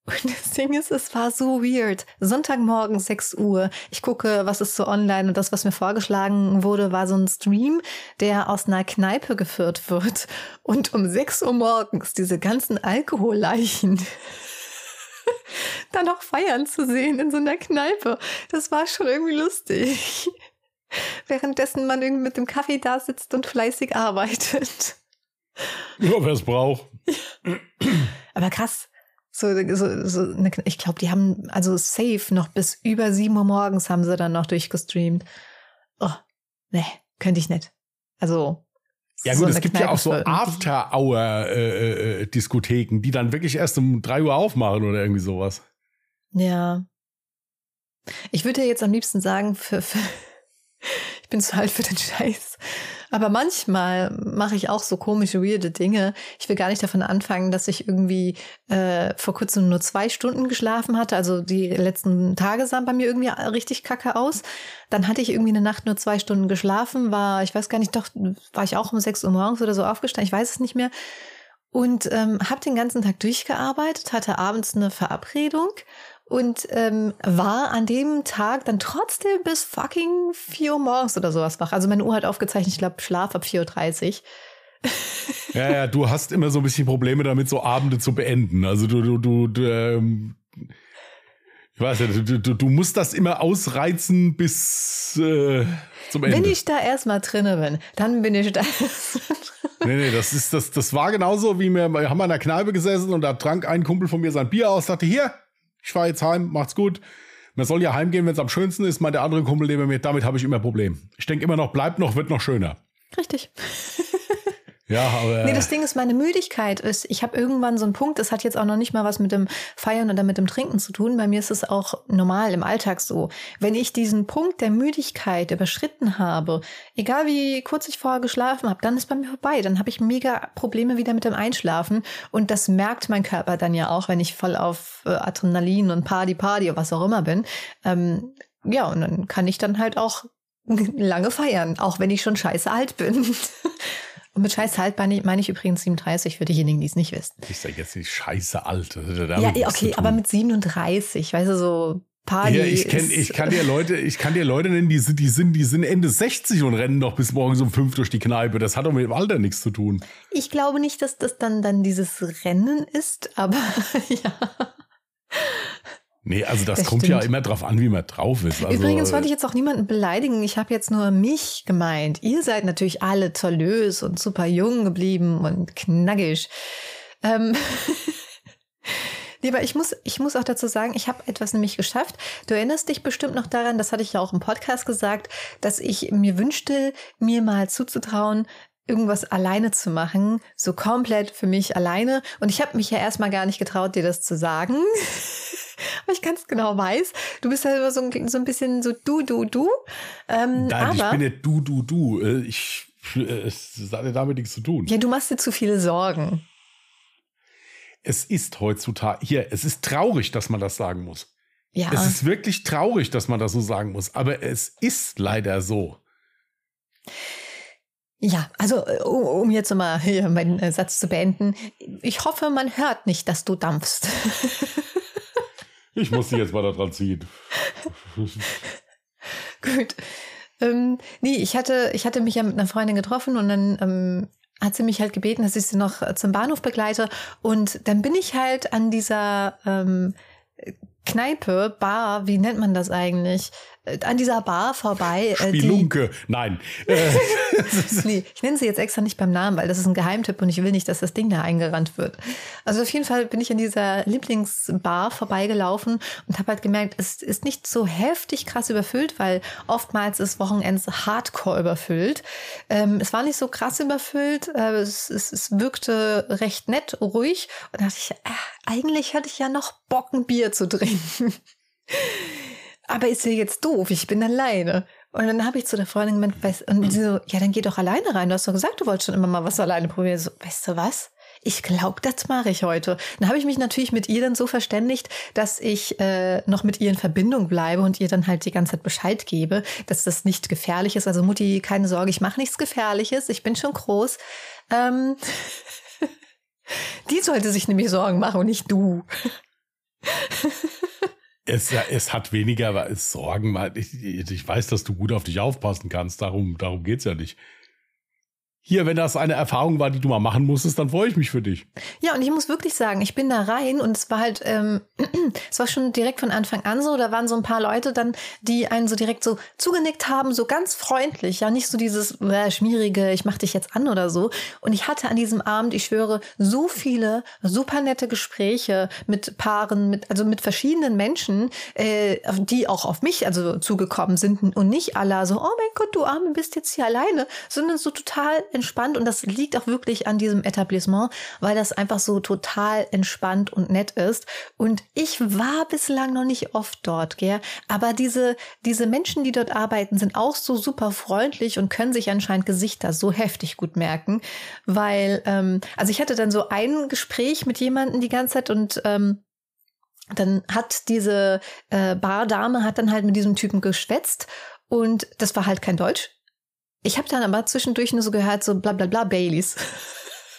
Und das Ding ist, es war so weird. Sonntagmorgen 6 Uhr. Ich gucke, was ist so online und das, was mir vorgeschlagen wurde, war so ein Stream, der aus einer Kneipe geführt wird. Und um 6 Uhr morgens diese ganzen Alkoholleichen <laughs> dann noch feiern zu sehen in so einer Kneipe. Das war schon irgendwie lustig. Währenddessen man irgendwie mit dem Kaffee da sitzt und fleißig arbeitet. Ja, wer es braucht. Aber krass, so, so, so ich glaube, die haben also safe noch bis über 7 Uhr morgens haben sie dann noch durchgestreamt. Oh, ne, könnte ich nicht. Also. Ja gut, so es gibt Kneipe ja auch so After-Hour-Diskotheken, äh, äh, die dann wirklich erst um 3 Uhr aufmachen oder irgendwie sowas. Ja. Ich würde jetzt am liebsten sagen, für, für ich bin zu alt für den Scheiß. Aber manchmal mache ich auch so komische, weirde Dinge. Ich will gar nicht davon anfangen, dass ich irgendwie äh, vor kurzem nur zwei Stunden geschlafen hatte. Also die letzten Tage sahen bei mir irgendwie richtig kacke aus. Dann hatte ich irgendwie eine Nacht nur zwei Stunden geschlafen, war, ich weiß gar nicht, doch, war ich auch um sechs Uhr morgens oder so aufgestanden, ich weiß es nicht mehr. Und ähm, habe den ganzen Tag durchgearbeitet, hatte abends eine Verabredung und ähm, war an dem Tag dann trotzdem bis fucking 4 Uhr morgens oder sowas wach. Also meine Uhr hat aufgezeichnet, ich glaube, Schlaf ab 4.30 Uhr. ja, ja, du hast immer so ein bisschen Probleme damit, so Abende zu beenden. Also du, du, du, du ähm, ich weiß ja, du, du, du musst das immer ausreizen bis äh, zum Ende. Wenn ich da erstmal drinne bin, dann bin ich da. nee, nee, das ist das, das war genauso, wie wir, wir haben in der Kneipe gesessen und da trank ein Kumpel von mir sein Bier aus, sagte, hier, ich fahre jetzt heim, macht's gut. Man soll ja heimgehen, wenn es am schönsten ist. Mein der andere Kumpel neben mir, damit habe ich immer Problem. Ich denke immer noch, bleibt noch, wird noch schöner. Richtig. <laughs> Ja, aber. Nee, das Ding ist, meine Müdigkeit ist, ich habe irgendwann so einen Punkt, das hat jetzt auch noch nicht mal was mit dem Feiern oder mit dem Trinken zu tun. Bei mir ist es auch normal im Alltag so. Wenn ich diesen Punkt der Müdigkeit überschritten habe, egal wie kurz ich vorher geschlafen habe, dann ist bei mir vorbei. Dann habe ich mega Probleme wieder mit dem Einschlafen. Und das merkt mein Körper dann ja auch, wenn ich voll auf äh, Adrenalin und Party, Party oder was auch immer bin. Ähm, ja, und dann kann ich dann halt auch <laughs> lange feiern, auch wenn ich schon scheiße alt bin. <laughs> Und mit scheiße alt meine ich, meine ich übrigens 37 für diejenigen, die es nicht wissen. Ich sage jetzt nicht scheiße alt. Ja, okay, aber mit 37, weißt du, so Party. Ja, ich, kenn, ich kann dir Leute, ich kann dir Leute nennen, die sind, die sind, die sind Ende 60 und rennen noch bis morgens um fünf durch die Kneipe. Das hat doch mit dem Alter nichts zu tun. Ich glaube nicht, dass das dann, dann dieses Rennen ist, aber <laughs> ja. Nee, also das, das kommt stimmt. ja immer drauf an, wie man drauf ist. Also, Übrigens wollte ich jetzt auch niemanden beleidigen. Ich habe jetzt nur mich gemeint. Ihr seid natürlich alle tollös und super jung geblieben und knackig. Ähm <laughs> Lieber, ich muss, ich muss auch dazu sagen, ich habe etwas nämlich geschafft. Du erinnerst dich bestimmt noch daran, das hatte ich ja auch im Podcast gesagt, dass ich mir wünschte, mir mal zuzutrauen, irgendwas alleine zu machen, so komplett für mich alleine. Und ich habe mich ja erstmal gar nicht getraut, dir das zu sagen. <laughs> weil ich ganz genau weiß, du bist ja immer so ein, so ein bisschen so du, du, du. Ähm, Nein, aber, ich bin nicht du, du, du. Äh, ich, äh, <laughs> es hat damit nichts zu tun. Ja, du machst dir zu viele Sorgen. Es ist heutzutage, hier, es ist traurig, dass man das sagen muss. Ja. Es ist wirklich traurig, dass man das so sagen muss, aber es ist leider so. Ja, also äh, um jetzt mal hier meinen Satz zu beenden, ich hoffe, man hört nicht, dass du dampfst. <laughs> Ich muss sie jetzt mal da dran ziehen. <laughs> Gut. Ähm, nee, ich hatte, ich hatte mich ja mit einer Freundin getroffen und dann ähm, hat sie mich halt gebeten, dass ich sie noch zum Bahnhof begleite. Und dann bin ich halt an dieser ähm, Kneipe, Bar, wie nennt man das eigentlich? An dieser Bar vorbei. Äh, Spelunke, die, nein. <laughs> nee, ich nenne sie jetzt extra nicht beim Namen, weil das ist ein Geheimtipp und ich will nicht, dass das Ding da eingerannt wird. Also auf jeden Fall bin ich an dieser Lieblingsbar vorbeigelaufen und habe halt gemerkt, es ist nicht so heftig krass überfüllt, weil oftmals ist Wochenends hardcore überfüllt. Ähm, es war nicht so krass überfüllt, äh, es, es, es wirkte recht nett, ruhig und da dachte ich, äh, eigentlich hatte ich ja noch Bock, ein Bier zu trinken aber ist ja jetzt doof, ich bin alleine. Und dann habe ich zu der Freundin gemeint, weißt, und sie so, ja, dann geh doch alleine rein. Du hast doch gesagt, du wolltest schon immer mal was alleine probieren. So, weißt du was? Ich glaube, das mache ich heute. Dann habe ich mich natürlich mit ihr dann so verständigt, dass ich äh, noch mit ihr in Verbindung bleibe und ihr dann halt die ganze Zeit Bescheid gebe, dass das nicht gefährlich ist. Also Mutti, keine Sorge, ich mache nichts Gefährliches. Ich bin schon groß. Ähm, <laughs> die sollte sich nämlich Sorgen machen und nicht du. <laughs> Es, es hat weniger Sorgen. Ich, ich weiß, dass du gut auf dich aufpassen kannst. Darum, darum es ja nicht. Hier, wenn das eine Erfahrung war, die du mal machen musstest, dann freue ich mich für dich. Ja, und ich muss wirklich sagen, ich bin da rein und es war halt, ähm, <clears throat> es war schon direkt von Anfang an so, da waren so ein paar Leute dann, die einen so direkt so zugenickt haben, so ganz freundlich, ja, nicht so dieses äh, schmierige, ich mach dich jetzt an oder so. Und ich hatte an diesem Abend, ich schwöre, so viele super nette Gespräche mit Paaren, mit, also mit verschiedenen Menschen, äh, die auch auf mich also zugekommen sind und nicht alle so, oh mein Gott, du Arme bist jetzt hier alleine, sondern so total entspannt und das liegt auch wirklich an diesem Etablissement, weil das einfach so total entspannt und nett ist. Und ich war bislang noch nicht oft dort, gell? aber diese, diese Menschen, die dort arbeiten, sind auch so super freundlich und können sich anscheinend Gesichter so heftig gut merken, weil, ähm, also ich hatte dann so ein Gespräch mit jemandem die ganze Zeit und ähm, dann hat diese äh, Bardame hat dann halt mit diesem Typen geschwätzt und das war halt kein Deutsch. Ich habe dann aber zwischendurch nur so gehört, so bla bla bla Baileys.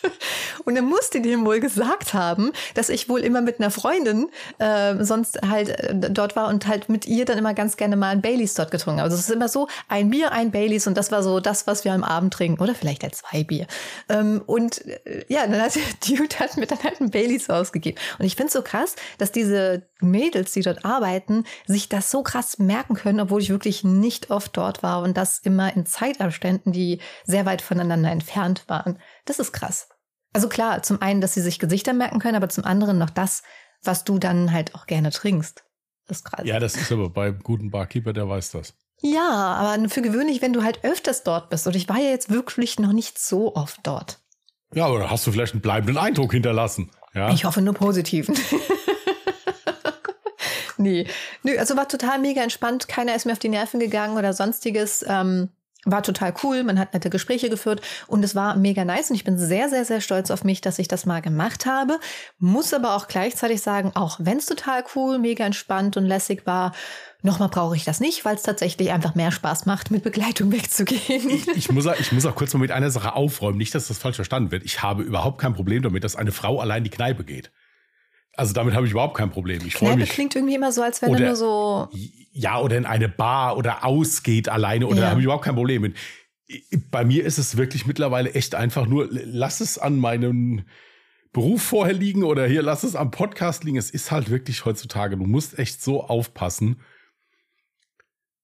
<laughs> Und er musste dem wohl gesagt haben, dass ich wohl immer mit einer Freundin äh, sonst halt äh, dort war und halt mit ihr dann immer ganz gerne mal ein Baileys dort getrunken habe. Also es ist immer so, ein Bier, ein Baileys und das war so das, was wir am Abend trinken. Oder vielleicht halt zwei Bier. Ähm, und äh, ja, dann hat der <laughs> Dude hat mir dann halt ein Baileys ausgegeben. Und ich finde es so krass, dass diese Mädels, die dort arbeiten, sich das so krass merken können, obwohl ich wirklich nicht oft dort war und das immer in Zeitabständen, die sehr weit voneinander entfernt waren. Das ist krass. Also klar, zum einen, dass sie sich Gesichter merken können, aber zum anderen noch das, was du dann halt auch gerne trinkst. Das ist krass. Ja, das ist aber beim guten Barkeeper, der weiß das. Ja, aber für gewöhnlich, wenn du halt öfters dort bist. Und ich war ja jetzt wirklich noch nicht so oft dort. Ja, aber hast du vielleicht einen bleibenden Eindruck hinterlassen. Ja? Ich hoffe nur positiven. <laughs> nee. Nö, also war total mega entspannt. Keiner ist mir auf die Nerven gegangen oder sonstiges. Ähm, war total cool, man hat nette Gespräche geführt und es war mega nice und ich bin sehr, sehr, sehr stolz auf mich, dass ich das mal gemacht habe. Muss aber auch gleichzeitig sagen, auch wenn es total cool, mega entspannt und lässig war, Nochmal brauche ich das nicht, weil es tatsächlich einfach mehr Spaß macht, mit Begleitung <laughs> wegzugehen. Ich, ich, muss, ich muss auch kurz mal mit einer Sache aufräumen, nicht, dass das falsch verstanden wird. Ich habe überhaupt kein Problem damit, dass eine Frau allein die Kneipe geht. Also damit habe ich überhaupt kein Problem. Ich freue Kneipe mich. klingt irgendwie immer so, als wenn er Oder- nur so. Ja, oder in eine Bar oder ausgeht alleine oder Ja. da habe ich überhaupt kein Problem mit. Bei mir ist es wirklich mittlerweile echt einfach nur, lass es an meinem Beruf vorher liegen oder hier, lass es am Podcast liegen. Es ist halt wirklich heutzutage, du musst echt so aufpassen,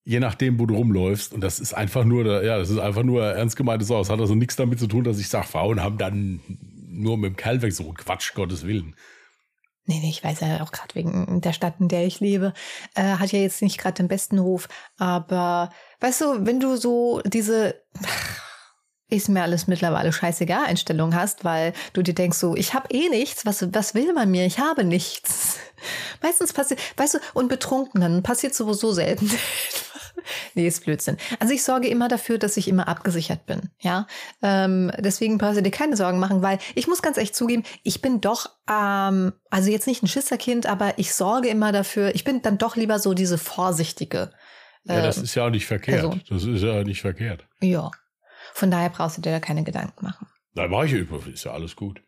je nachdem, wo du rumläufst. Und das ist einfach nur, ja, das ist einfach nur ernst gemeintes. Es hat also nichts damit zu tun, dass ich sage, Frauen haben dann nur mit dem Kerl weg. So Quatsch, Gottes Willen. Nee, nee, ich weiß ja auch gerade wegen der Stadt, in der ich lebe, äh, hat ja jetzt nicht gerade den besten Ruf. Aber weißt du, wenn du so diese ist mir alles mittlerweile scheißegal Einstellung hast, weil du dir denkst so, ich habe eh nichts, was, was will man mir? Ich habe nichts. Meistens passiert, weißt du, und Betrunkenen passiert sowieso selten. <laughs> nee, ist Blödsinn. Also ich sorge immer dafür, dass ich immer abgesichert bin, ja. Ähm, deswegen brauchst du dir keine Sorgen machen, weil ich muss ganz echt zugeben, ich bin doch, ähm, also jetzt nicht ein Schisserkind, aber ich sorge immer dafür, ich bin dann doch lieber so diese vorsichtige. Ja, das ähm, ist ja auch nicht verkehrt. Person. Das ist ja nicht verkehrt. ja. Von daher brauchst du dir da keine Gedanken machen. Da war ich ja über, ist ja alles gut.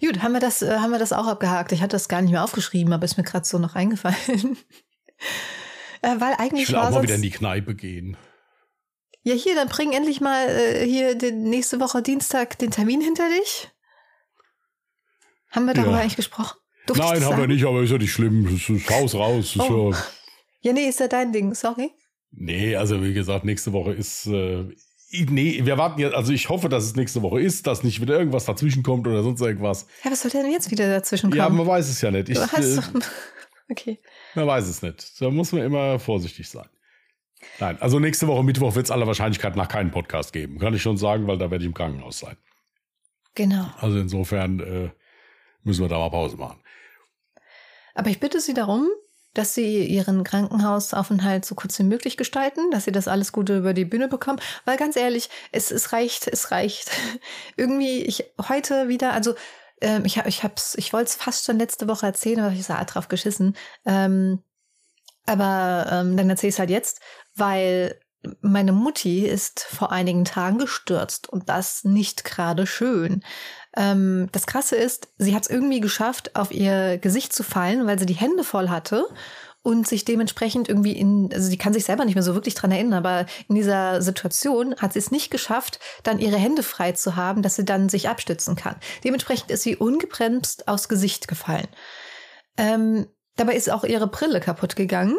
Gut, haben wir das, äh, haben wir das auch abgehakt. Ich hatte das gar nicht mehr aufgeschrieben, aber ist mir gerade so noch eingefallen. <laughs> äh, weil eigentlich Ich will auch mal wieder in die Kneipe gehen. Ja, hier, dann bring endlich mal äh, hier den, nächste Woche Dienstag den Termin hinter dich. Haben wir darüber Ja. eigentlich gesprochen? Durfte ich Nein, haben wir nicht, aber ist ja nicht schlimm. Das ist Haus raus. Oh. ja, nee, ist ja dein Ding, sorry. nee, also wie gesagt, nächste Woche ist. Äh, nee, wir warten jetzt. Also ich hoffe, dass es nächste Woche ist, dass nicht wieder irgendwas dazwischen kommt oder sonst irgendwas. Ja, was soll denn jetzt wieder dazwischen Ja, kommen? man weiß es ja nicht. Ich, du hast äh, <laughs> okay. man weiß es nicht. Da muss man immer vorsichtig sein. Nein, also nächste Woche Mittwoch wird es aller Wahrscheinlichkeit nach keinen Podcast geben. Kann ich schon sagen, weil da werde ich im Krankenhaus sein. Genau. Also insofern äh, müssen wir da mal Pause machen. Aber ich bitte Sie darum, dass Sie Ihren Krankenhausaufenthalt so kurz wie möglich gestalten, dass Sie das alles Gute über die Bühne bekommen. Weil ganz ehrlich, es, es reicht, es reicht. <laughs> Irgendwie, ich heute wieder, also ähm, ich, ich hab's, ich wollte es fast schon letzte Woche erzählen, aber ich sah drauf geschissen. Ähm, aber ähm, dann erzähle ich es halt jetzt, weil meine Mutti ist vor einigen Tagen gestürzt und das nicht gerade schön. Ähm, das Krasse ist, sie hat es irgendwie geschafft, auf ihr Gesicht zu fallen, weil sie die Hände voll hatte und sich dementsprechend irgendwie in, also sie kann sich selber nicht mehr so wirklich dran erinnern, aber in dieser Situation hat sie es nicht geschafft, dann ihre Hände frei zu haben, dass sie dann sich abstützen kann. Dementsprechend ist sie ungebremst aufs Gesicht gefallen. Ähm, dabei ist auch ihre Brille kaputt gegangen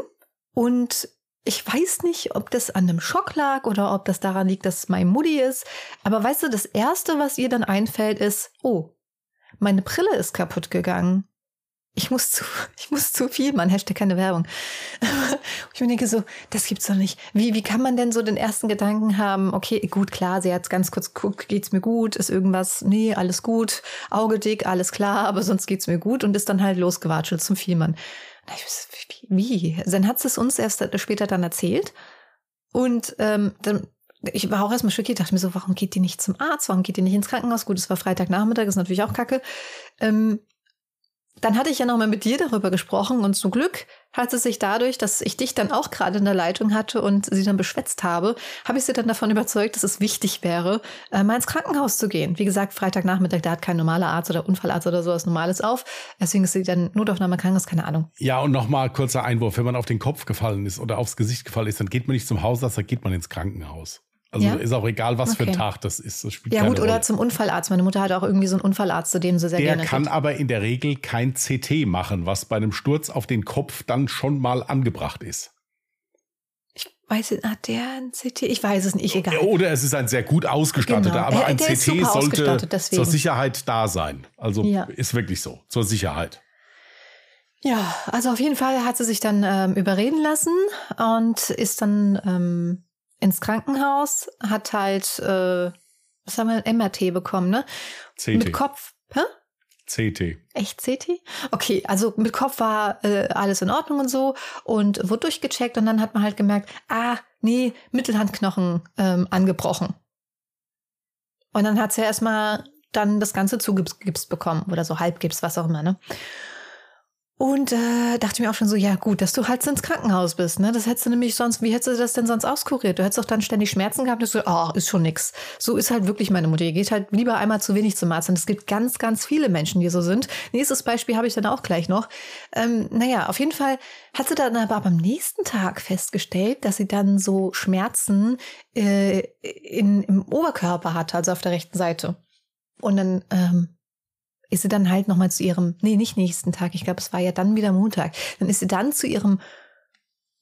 und ich weiß nicht, ob das an einem Schock lag oder ob das daran liegt, dass es mein Mutti ist. Aber weißt du, das Erste, was ihr dann einfällt, ist, oh, meine Brille ist kaputt gegangen. Ich muss zu, <laughs> ich muss zu viel, man Hashtag keine Werbung. <laughs> ich denke so, das gibt's doch nicht. Wie, wie kann man denn so den ersten Gedanken haben? Okay, gut, klar, sie hat ganz kurz geguckt, geht's mir gut? Ist irgendwas? Nee, alles gut. Auge dick, alles klar, aber sonst geht's mir gut und ist dann halt losgewatschelt zum Vielmann. So, Wie? Dann hat sie es uns erst später dann erzählt. Und ähm, dann, ich war auch erstmal schockiert, dachte mir so, warum geht die nicht zum Arzt? Warum geht die nicht ins Krankenhaus? Gut, es war Freitagnachmittag, ist natürlich auch kacke. Ähm, dann hatte ich ja noch mal mit dir darüber gesprochen und zum Glück hat es sich dadurch, dass ich dich dann auch gerade in der Leitung hatte und sie dann beschwätzt habe, habe ich sie dann davon überzeugt, dass es wichtig wäre, äh, mal ins Krankenhaus zu gehen. Wie gesagt, Freitagnachmittag, da hat kein normaler Arzt oder Unfallarzt oder sowas Normales auf. Deswegen ist sie dann Notaufnahme Krankenhaus, keine Ahnung. Ja, und nochmal kurzer Einwurf. Wenn man auf den Kopf gefallen ist oder aufs Gesicht gefallen ist, dann geht man nicht zum Hausarzt, dann geht man ins Krankenhaus. Also Ja? ist auch egal, was für ein Okay. Tag das ist. Das spielt Ja gut, oder Rolle. zum Unfallarzt. Meine Mutter hat auch irgendwie so einen Unfallarzt, zu dem sie sehr Der gerne kann geht. aber in der Regel kein CT machen, was bei einem Sturz auf den Kopf dann schon mal angebracht ist. Ich weiß, nicht, hat der ein CT? Ich weiß es nicht, egal. Oder es ist ein sehr gut ausgestatteter, Genau. aber Er- ein der CT sollte zur Sicherheit da sein. Also Ja. ist wirklich so, zur Sicherheit. Ja, also auf jeden Fall hat sie sich dann ähm, überreden lassen und ist dann ähm, ins Krankenhaus, hat halt, äh, was haben wir, MRT bekommen, ne? Mit CT. Kopf. Hä? CT. Echt CT? Okay, also mit Kopf war äh, alles in Ordnung und so und wurde durchgecheckt und dann hat man halt gemerkt, ah, nee, Mittelhandknochen ähm, angebrochen. Und dann hat sie erstmal dann das Ganze zugipst bekommen oder so Halbgips, was auch immer, ne? Und äh, dachte mir auch schon so, ja gut, dass du halt ins Krankenhaus bist. Ne? Das hättest du nämlich sonst, wie hättest du das denn sonst auskuriert? Du hättest doch dann ständig Schmerzen gehabt und so, oh, ist schon nix. So ist halt wirklich meine Mutter. Die geht halt lieber einmal zu wenig zum Arzt. Und es gibt ganz, ganz viele Menschen, die so sind. Nächstes Beispiel habe ich dann auch gleich noch. Ähm, naja, auf jeden Fall hat sie dann aber am nächsten Tag festgestellt, dass sie dann so Schmerzen äh, in, im Oberkörper hatte, also auf der rechten Seite. Und dann ähm, ist sie dann halt nochmal zu ihrem, nee, nicht nächsten Tag, ich glaube, es war ja dann wieder Montag, dann ist sie dann zu ihrem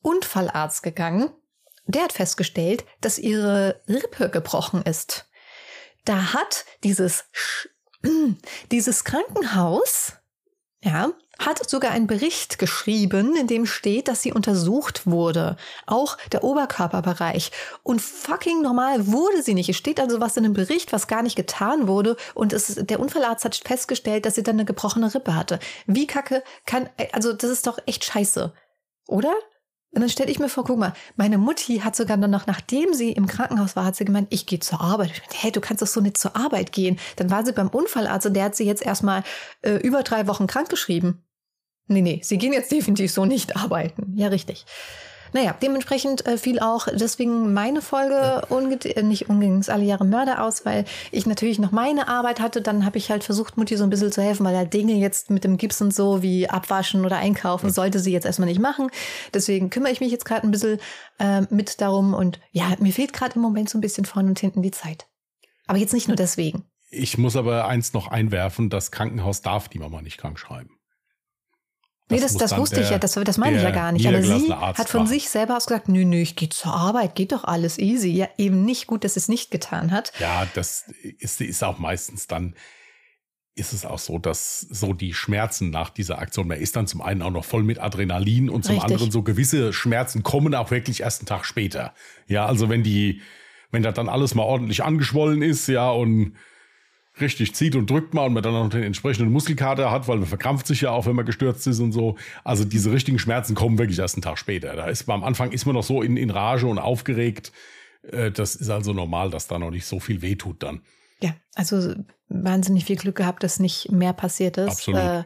Unfallarzt gegangen. Der hat festgestellt, dass ihre Rippe gebrochen ist. Da hat dieses, <clears throat> dieses Krankenhaus, ja, hat sogar einen Bericht geschrieben, in dem steht, dass sie untersucht wurde. Auch der Oberkörperbereich. Und fucking normal wurde sie nicht. Es steht also was in einem Bericht, was gar nicht getan wurde. Und es, der Unfallarzt hat festgestellt, dass sie dann eine gebrochene Rippe hatte. Wie kacke kann, also das ist doch echt scheiße. Oder? Und dann stelle ich mir vor, guck mal, meine Mutti hat sogar dann noch, nachdem sie im Krankenhaus war, hat sie gemeint, ich gehe zur Arbeit. Ich meine, hey, du kannst doch so nicht zur Arbeit gehen. Dann war sie beim Unfallarzt und der hat sie jetzt erstmal äh, über drei Wochen krankgeschrieben. Nee, nee, sie gehen jetzt <laughs> definitiv so nicht arbeiten. Ja, richtig. Naja, dementsprechend äh, fiel auch deswegen meine Folge unge äh, nicht ungings alle Jahre Mörder aus, weil ich natürlich noch meine Arbeit hatte. Dann habe ich halt versucht, Mutti so ein bisschen zu helfen, weil er Dinge jetzt mit dem Gips und so wie abwaschen oder einkaufen sollte sie jetzt erstmal nicht machen. Deswegen kümmere ich mich jetzt gerade ein bisschen äh, mit darum und ja, mir fehlt gerade im Moment so ein bisschen vorne und hinten die Zeit. Aber jetzt nicht nur deswegen. Ich muss aber eins noch einwerfen, das Krankenhaus darf die Mama nicht krank schreiben. Das nee, das, das wusste der, ich ja, das, das meine ich ja gar nicht. Aber sie hat von machen. sich selber aus gesagt, nö, nö, ich gehe zur Arbeit, geht doch alles easy. Ja, eben nicht gut, dass sie es nicht getan hat. Ja, das ist, ist auch meistens dann, ist es auch so, dass so die Schmerzen nach dieser Aktion, man ist dann zum einen auch noch voll mit Adrenalin und zum Richtig. anderen so gewisse Schmerzen kommen auch wirklich erst einen Tag später. Ja, also wenn die, wenn das dann alles mal ordentlich angeschwollen ist, ja, und richtig zieht und drückt mal und man dann noch den entsprechenden Muskelkater hat, weil man verkrampft sich ja auch, wenn man gestürzt ist und so. Also diese richtigen Schmerzen kommen wirklich erst einen Tag später. Da ist am Anfang ist man noch so in, in Rage und aufgeregt. Äh, das ist also normal, dass da noch nicht so viel wehtut dann. Ja, also wahnsinnig viel Glück gehabt, dass nicht mehr passiert ist. Absolut. Äh,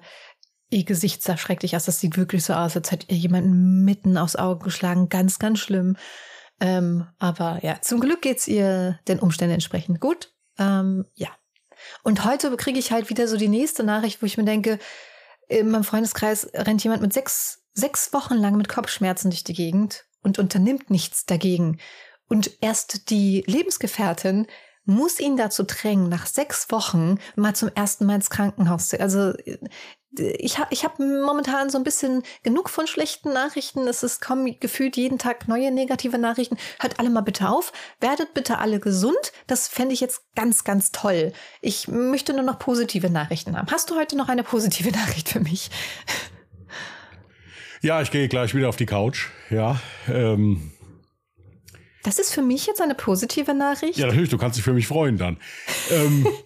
ihr Gesicht sah schrecklich aus. Das sieht wirklich so aus, als hätte ihr jemanden mitten aufs Auge geschlagen. Ganz, ganz schlimm. Ähm, aber ja, zum Glück geht's ihr den Umständen entsprechend gut. Ähm, ja, und heute kriege ich halt wieder so die nächste Nachricht, wo ich mir denke, in meinem Freundeskreis rennt jemand mit sechs, sechs Wochen lang mit Kopfschmerzen durch die Gegend und unternimmt nichts dagegen. Und erst die Lebensgefährtin muss ihn dazu drängen, nach sechs Wochen mal zum ersten Mal ins Krankenhaus zu. Also ich habe ich hab momentan so ein bisschen genug von schlechten Nachrichten. Es ist kommen gefühlt jeden Tag neue negative Nachrichten. Hört alle mal bitte auf. Werdet bitte alle gesund. Das fände ich jetzt ganz, ganz toll. Ich möchte nur noch positive Nachrichten haben. Hast du heute noch eine positive <laughs> Nachricht für mich? Ja, ich gehe gleich wieder auf die Couch. Ja. Ähm. Das ist für mich jetzt eine positive Nachricht. Ja, natürlich. Du kannst dich für mich freuen dann. ähm. <laughs>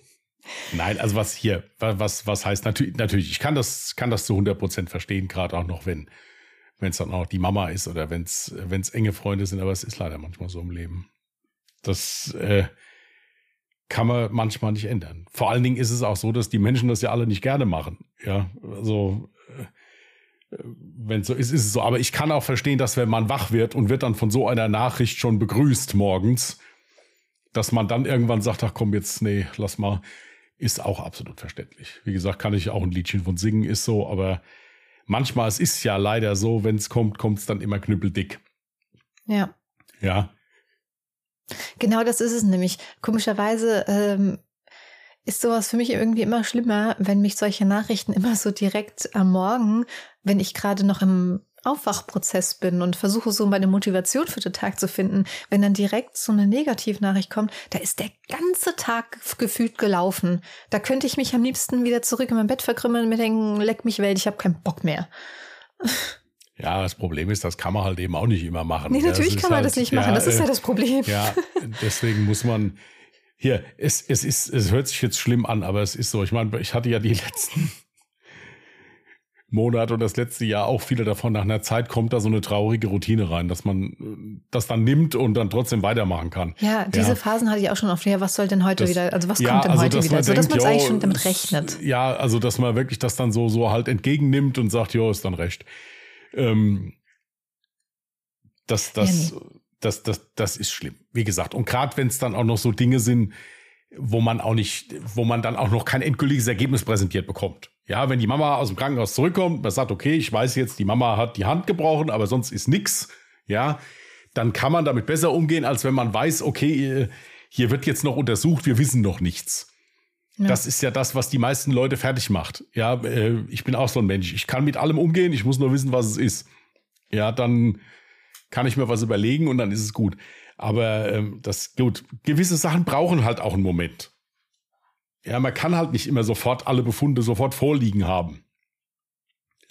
Nein, also was hier, was, was heißt natürlich, natürlich, ich kann das, kann das zu 100 Prozent verstehen, gerade auch noch, wenn, es dann auch die Mama ist oder wenn es, wenn es enge Freunde sind, aber es ist leider manchmal so im Leben. Das äh, kann man manchmal nicht ändern. Vor allen Dingen ist es auch so, dass die Menschen das ja alle nicht gerne machen. Ja, also wenn so ist, ist es so. Aber ich kann auch verstehen, dass wenn man wach wird und wird dann von so einer Nachricht schon begrüßt morgens, dass man dann irgendwann sagt, ach komm jetzt, nee, lass mal ist auch absolut verständlich. Wie gesagt, kann ich auch ein Liedchen von singen, ist so, aber manchmal, es ist ja leider so, wenn es kommt, kommt es dann immer knüppeldick. Ja. Ja. Genau das ist es nämlich. Komischerweise ähm, ist sowas für mich irgendwie immer schlimmer, wenn mich solche Nachrichten immer so direkt am Morgen, wenn ich gerade noch im Aufwachprozess bin und versuche so meine Motivation für den Tag zu finden, wenn dann direkt so eine Negativnachricht kommt, da ist der ganze Tag gefühlt gelaufen. Da könnte ich mich am liebsten wieder zurück in mein Bett verkrümmeln und mir denken, leck mich Welt, ich habe keinen Bock mehr. <laughs> Ja, das Problem ist, das kann man halt eben auch nicht immer machen. Nee, natürlich kann man halt, das nicht machen. Ja, das ist ja das Problem. Ja, deswegen muss man hier, es, es ist, es hört sich jetzt schlimm an, aber es ist so. Ich meine, ich hatte ja die <laughs> letzten Monat oder das letzte Jahr auch viele davon. Nach einer Zeit kommt da so eine traurige Routine rein, dass man das dann nimmt und dann trotzdem weitermachen kann. Ja, diese ja. Phasen hatte ich auch schon oft. Ja, was soll denn heute das, wieder, also was ja, kommt denn also, heute wieder? So, dass man es eigentlich schon damit rechnet. Ja, also dass man wirklich das dann so, so halt entgegennimmt und sagt, ja, ist dann recht. Ähm, das, das, ja, nee. Das, das, das ist schlimm. Wie gesagt, und gerade wenn es dann auch noch so Dinge sind, wo man auch nicht, wo man dann auch noch kein endgültiges Ergebnis präsentiert bekommt. Ja, wenn die Mama aus dem Krankenhaus zurückkommt, man sagt, okay, ich weiß jetzt, die Mama hat die Hand gebrochen, aber sonst ist nix, ja, dann kann man damit besser umgehen, als wenn man weiß, okay, hier wird jetzt noch untersucht, wir wissen noch nichts. Ja. Das ist ja das, was die meisten Leute fertig macht. Ja, äh, ich bin auch so ein Mensch. Ich kann mit allem umgehen, ich muss nur wissen, was es ist. Ja, dann kann ich mir was überlegen und dann ist es gut. Aber ähm, das gut, gewisse Sachen brauchen halt auch einen Moment. Ja, man kann halt nicht immer sofort alle Befunde sofort vorliegen haben.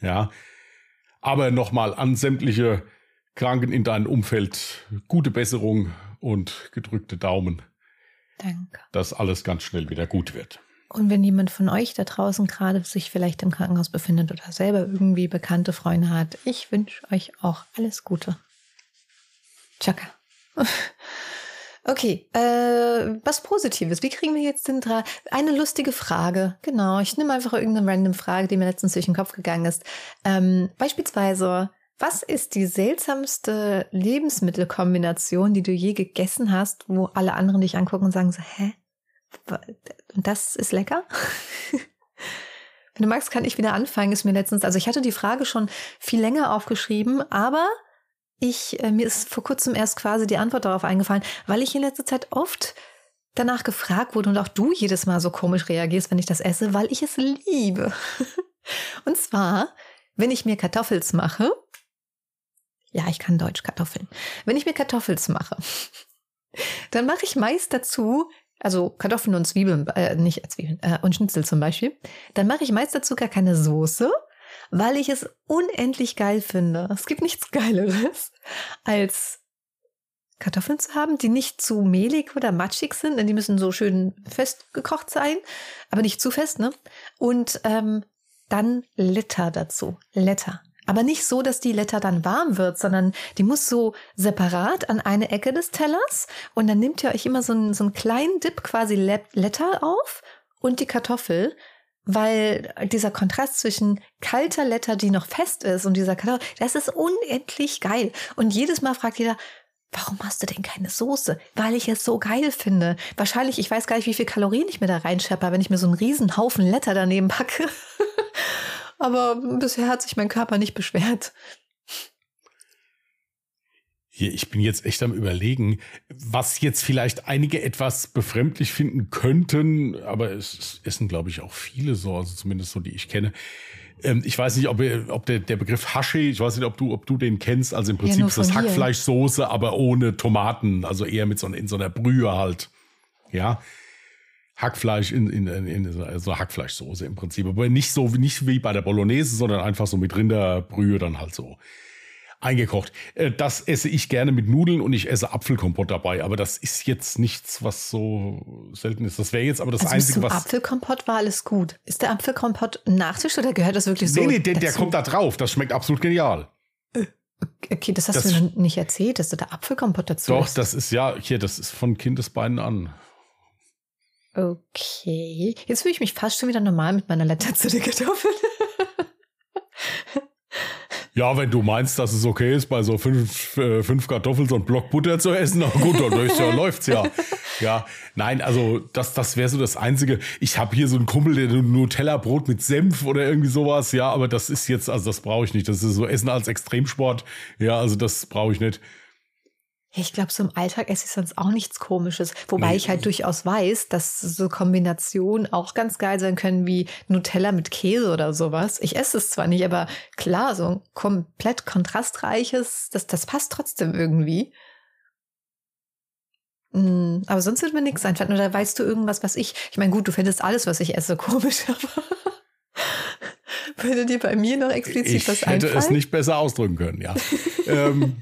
Ja. Aber nochmal an sämtliche Kranken in deinem Umfeld gute Besserung und gedrückte Daumen. Danke. Dass alles ganz schnell wieder gut wird. Und wenn jemand von euch da draußen gerade sich vielleicht im Krankenhaus befindet oder selber irgendwie bekannte Freunde hat, ich wünsche euch auch alles Gute. Chaka. <laughs> Okay, äh, was Positives. Wie kriegen wir jetzt den Draht? Eine lustige Frage. Genau, ich nehme einfach irgendeine random Frage, die mir letztens durch den Kopf gegangen ist. Ähm, beispielsweise, was ist die seltsamste Lebensmittelkombination, die du je gegessen hast, wo alle anderen dich angucken und sagen so, hä? Und das ist lecker? <laughs> Wenn du magst, kann ich wieder anfangen. Ist mir letztens, also ich hatte die Frage schon viel länger aufgeschrieben, aber ich, äh, mir ist vor kurzem erst quasi die Antwort darauf eingefallen, weil ich in letzter Zeit oft danach gefragt wurde und auch du jedes Mal so komisch reagierst, wenn ich das esse, weil ich es liebe. <laughs> und zwar, wenn ich mir Kartoffels mache, ja, ich kann Deutsch Kartoffeln. Wenn ich mir Kartoffels mache, <laughs> dann mache ich meist dazu, also Kartoffeln und Zwiebeln, äh, nicht Zwiebeln, äh, und Schnitzel zum Beispiel, dann mache ich meist dazu gar keine Soße, weil ich es unendlich geil finde. Es gibt nichts Geileres, als Kartoffeln zu haben, die nicht zu mehlig oder matschig sind, denn die müssen so schön fest gekocht sein, aber nicht zu fest, ne? Und ähm, dann Letter dazu. Letter. Aber nicht so, dass die Letter dann warm wird, sondern die muss so separat an eine Ecke des Tellers und dann nehmt ihr euch immer so einen, so einen kleinen Dip quasi Letter auf und die Kartoffel weil dieser Kontrast zwischen kalter Letter, die noch fest ist, und dieser Kartoffel, das ist unendlich geil. Und jedes Mal fragt jeder, warum hast du denn keine Soße? Weil ich es so geil finde. Wahrscheinlich, ich weiß gar nicht, wie viel Kalorien ich mir da reinschepper, wenn ich mir so einen riesen Haufen Letter daneben packe. <laughs> Aber bisher hat sich mein Körper nicht beschwert. Hier, ich bin jetzt echt am überlegen, was jetzt vielleicht einige etwas befremdlich finden könnten, aber es essen, glaube ich, auch viele so, also zumindest so, die ich kenne. Ähm, ich weiß nicht, ob, ob der, der Begriff Hashi, ich weiß nicht, ob du, ob du den kennst. Also im Prinzip ja, ist das Hackfleischsoße, aber ohne Tomaten, also eher mit so, in so einer Brühe halt. Ja. Hackfleisch in, in, in, in so Hackfleischsoße im Prinzip. Aber nicht so, nicht wie bei der Bolognese, sondern einfach so mit Rinderbrühe dann halt so eingekocht. Äh, das esse ich gerne mit Nudeln und ich esse Apfelkompott dabei. Aber das ist jetzt nichts, was so selten ist. Das wäre jetzt aber das also Einzige, was. Apfelkompott war alles gut. Ist der Apfelkompott ein Nachtisch oder gehört das wirklich so? Nee, nee, der, der kommt da drauf. Das schmeckt absolut genial. Äh, okay, das hast das, du noch nicht erzählt, dass du da Apfelkompott dazu Doch, isst. das ist ja, hier, das ist von Kindesbeinen an. Okay. Jetzt fühle ich mich fast schon wieder normal mit meiner Letter zu den Kartoffeln. Ja, wenn du meinst, dass es okay ist, bei so fünf, äh, fünf Kartoffeln so ein Block Butter zu essen, na gut, dann ja, läuft's ja. Ja, nein, also das, das wäre so das Einzige. Ich habe hier so einen Kumpel, der Nutella-Brot mit Senf oder irgendwie sowas, ja, aber das ist jetzt, also das brauche ich nicht. Das ist so Essen als Extremsport. Ja, also das brauche ich nicht. Ich glaube, so im Alltag esse ich sonst auch nichts Komisches. Wobei nee. ich halt durchaus weiß, dass so Kombinationen auch ganz geil sein können wie Nutella mit Käse oder sowas. Ich esse es zwar nicht, aber klar, so ein komplett kontrastreiches, das, das passt trotzdem irgendwie. Mm, aber sonst wird mir nichts einfallen. Oder weißt du irgendwas, was ich. Ich meine, gut, du findest alles, was ich esse, <laughs> komisch, aber. würde dir bei mir noch explizit ich was einfallen? Ich hätte es nicht besser ausdrücken können, ja. <laughs> ähm,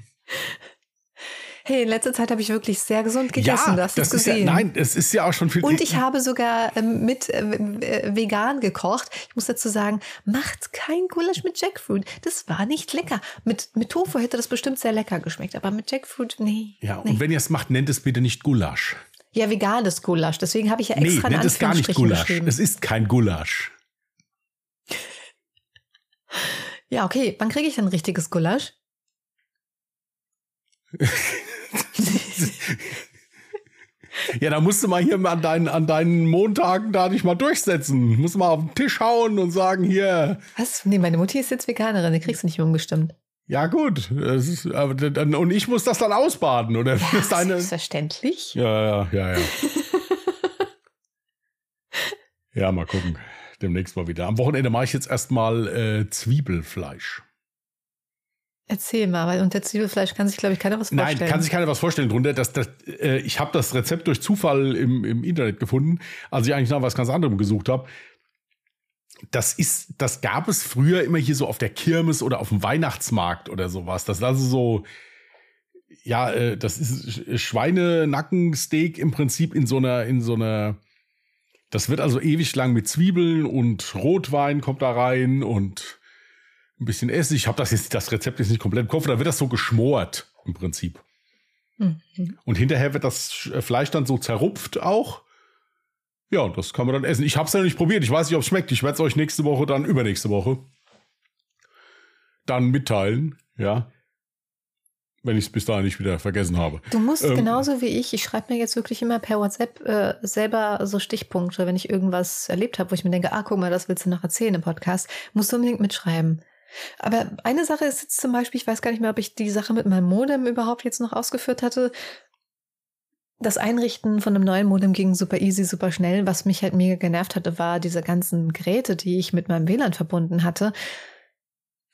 Hey, in letzter Zeit habe ich wirklich sehr gesund gegessen. Ja, das es ist ja, gesehen. nein, es ist ja auch schon viel. Und ich habe sogar ähm, mit äh, äh, vegan gekocht. Ich muss dazu sagen, macht kein Gulasch mit Jackfruit. Das war nicht lecker. Mit, mit Tofu hätte das bestimmt sehr lecker geschmeckt, aber mit Jackfruit, nee. ja, nee. und wenn ihr es macht, nennt es bitte nicht Gulasch. Ja, veganes Gulasch. Deswegen habe ich ja Nee, extra in nennt es gar nicht Gulasch. Es ist kein Gulasch. <laughs> Ja, okay. Wann kriege ich denn richtiges Gulasch? Ja, da musst du mal hier an deinen, an deinen Montagen da dich mal durchsetzen. Musst mal auf den Tisch hauen und sagen, hier, Was? Nee, meine Mutti ist jetzt Veganerin. Die kriegst du nicht umgestimmt. ja gut, ist, und ich muss das dann ausbaden, oder? Ja, Das ist deine, selbstverständlich. ja, ja, ja, ja. <laughs> ja, mal gucken. Demnächst mal wieder. Am Wochenende mache ich jetzt erstmal äh, Zwiebelfleisch. Erzähl mal, weil unter Zwiebelfleisch kann sich, glaube ich, keiner was vorstellen. Nein, kann sich keiner was vorstellen drunter. Das, das, äh, ich habe das Rezept durch Zufall im, im Internet gefunden, als ich eigentlich nach was ganz anderem gesucht habe. Das ist, das gab es früher immer hier so auf der Kirmes oder auf dem Weihnachtsmarkt oder sowas. Das ist also so, ja, äh, das ist Sch- Schweinenackensteak im Prinzip in so einer, in so einer, das wird also ewig lang mit Zwiebeln und Rotwein kommt da rein und ein bisschen Essig. Ich habe das jetzt, das Rezept jetzt nicht komplett im Kopf, da wird das so geschmort im Prinzip. Mhm. Und hinterher wird das äh, Fleisch dann so zerrupft auch. Ja, und das kann man dann essen. Ich habe es ja noch nicht probiert. Ich weiß nicht, ob es schmeckt. Ich werde es euch nächste Woche, dann übernächste Woche dann mitteilen. Ja. Wenn ich es bis dahin nicht wieder vergessen habe. Du musst Ähm, genauso wie ich, ich schreibe mir jetzt wirklich immer per WhatsApp äh, selber so Stichpunkte, wenn ich irgendwas erlebt habe, wo ich mir denke, ah, guck mal, das willst du noch erzählen im Podcast, musst du unbedingt mitschreiben. Aber eine Sache ist jetzt zum Beispiel, ich weiß gar nicht mehr, ob ich die Sache mit meinem Modem überhaupt jetzt noch ausgeführt hatte. Das Einrichten von einem neuen Modem ging super easy, super schnell. Was mich halt mega genervt hatte, war diese ganzen Geräte, die ich mit meinem WLAN verbunden hatte.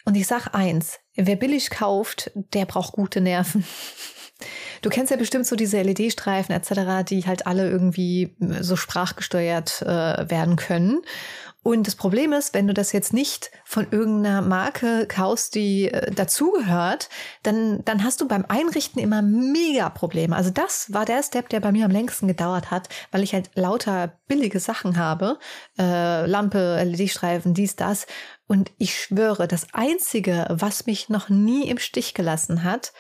Und ich sag eins, wer billig kauft, der braucht gute Nerven. <laughs> Du kennst ja bestimmt so diese LED-Streifen etc., die halt alle irgendwie äh, so sprachgesteuert äh, werden können. Und das Problem ist, wenn du das jetzt nicht von irgendeiner Marke kaufst, die äh, dazugehört, dann, dann hast du beim Einrichten immer mega Probleme. Also das war der Step, der bei mir am längsten gedauert hat, weil ich halt lauter billige Sachen habe. Äh, Lampe, LED-Streifen, dies, das. Und ich schwöre, das Einzige, was mich noch nie im Stich gelassen hat,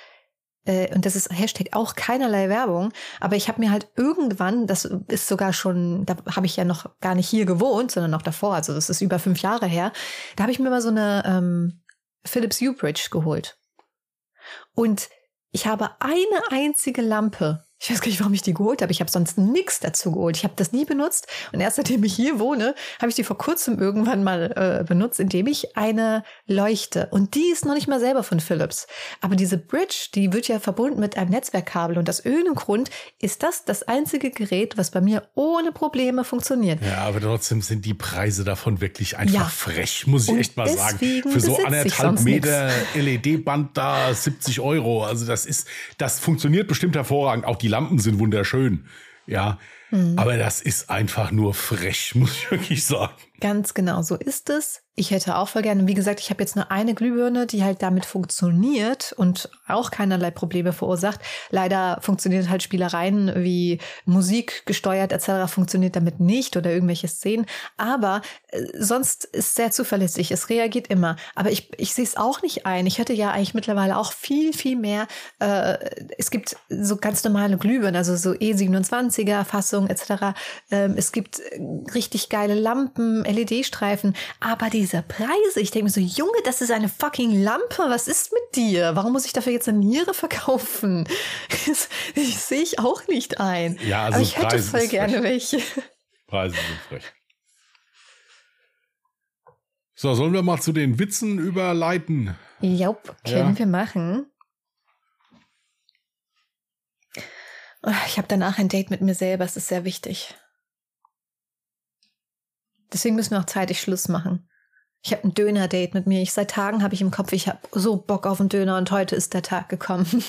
äh, und das ist Hashtag auch keinerlei Werbung, aber ich habe mir halt irgendwann, das ist sogar schon, da habe ich ja noch gar nicht hier gewohnt, sondern noch davor, also das ist über fünf Jahre her, da habe ich mir mal so eine ähm, Philips U-Bridge geholt. Und ich habe eine einzige Lampe. Ich weiß gar nicht, warum ich die geholt habe. Ich habe sonst nichts dazu geholt. Ich habe das nie benutzt. Und erst seitdem ich hier wohne, habe ich die vor kurzem irgendwann mal äh, benutzt, indem ich eine leuchte. Und die ist noch nicht mal selber von Philips. Aber diese Bridge, die wird ja verbunden mit einem Netzwerkkabel. Und aus irgendeinem Grund ist das das einzige Gerät, was bei mir ohne Probleme funktioniert. Ja, aber trotzdem sind die Preise davon wirklich einfach Ja. frech, muss ich Und echt mal sagen. Für so anderthalb Meter LED-Band da 70 Euro. Also das ist, das funktioniert bestimmt hervorragend. Auch die Lampen sind wunderschön. Ja, Mhm. aber das ist einfach nur frech, <laughs> muss ich wirklich sagen. Ganz genau, so ist es. Ich hätte auch voll gerne, wie gesagt, ich habe jetzt nur eine Glühbirne, die halt damit funktioniert und auch keinerlei Probleme verursacht. Leider funktioniert halt Spielereien wie Musik gesteuert etc. funktioniert damit nicht oder irgendwelche Szenen. Aber äh, sonst ist sehr zuverlässig. Es reagiert immer. Aber ich, ich sehe es auch nicht ein. Ich hätte ja eigentlich mittlerweile auch viel, viel mehr. Äh, es gibt so ganz normale Glühbirnen, also so E27er Fassung etc. Ähm, es gibt äh, richtig geile Lampen, LED-Streifen. Aber diese Preise, ich denke mir so, Junge, das ist eine fucking Lampe. Was ist mit dir? Warum muss ich dafür jetzt eine Niere verkaufen? Das, <laughs> das sehe ich auch nicht ein. Ja, also Aber ich hätte Preise voll ist gerne frech. welche. Preise sind frech. So, sollen wir mal zu den Witzen überleiten? Jaup, können Ja. wir machen. Ich habe danach ein Date mit mir selber, es ist sehr wichtig. Deswegen müssen wir auch zeitig Schluss machen. Ich habe ein Döner-Date mit mir. Ich seit Tagen habe ich im Kopf, ich habe so Bock auf einen Döner und heute ist der Tag gekommen. <laughs>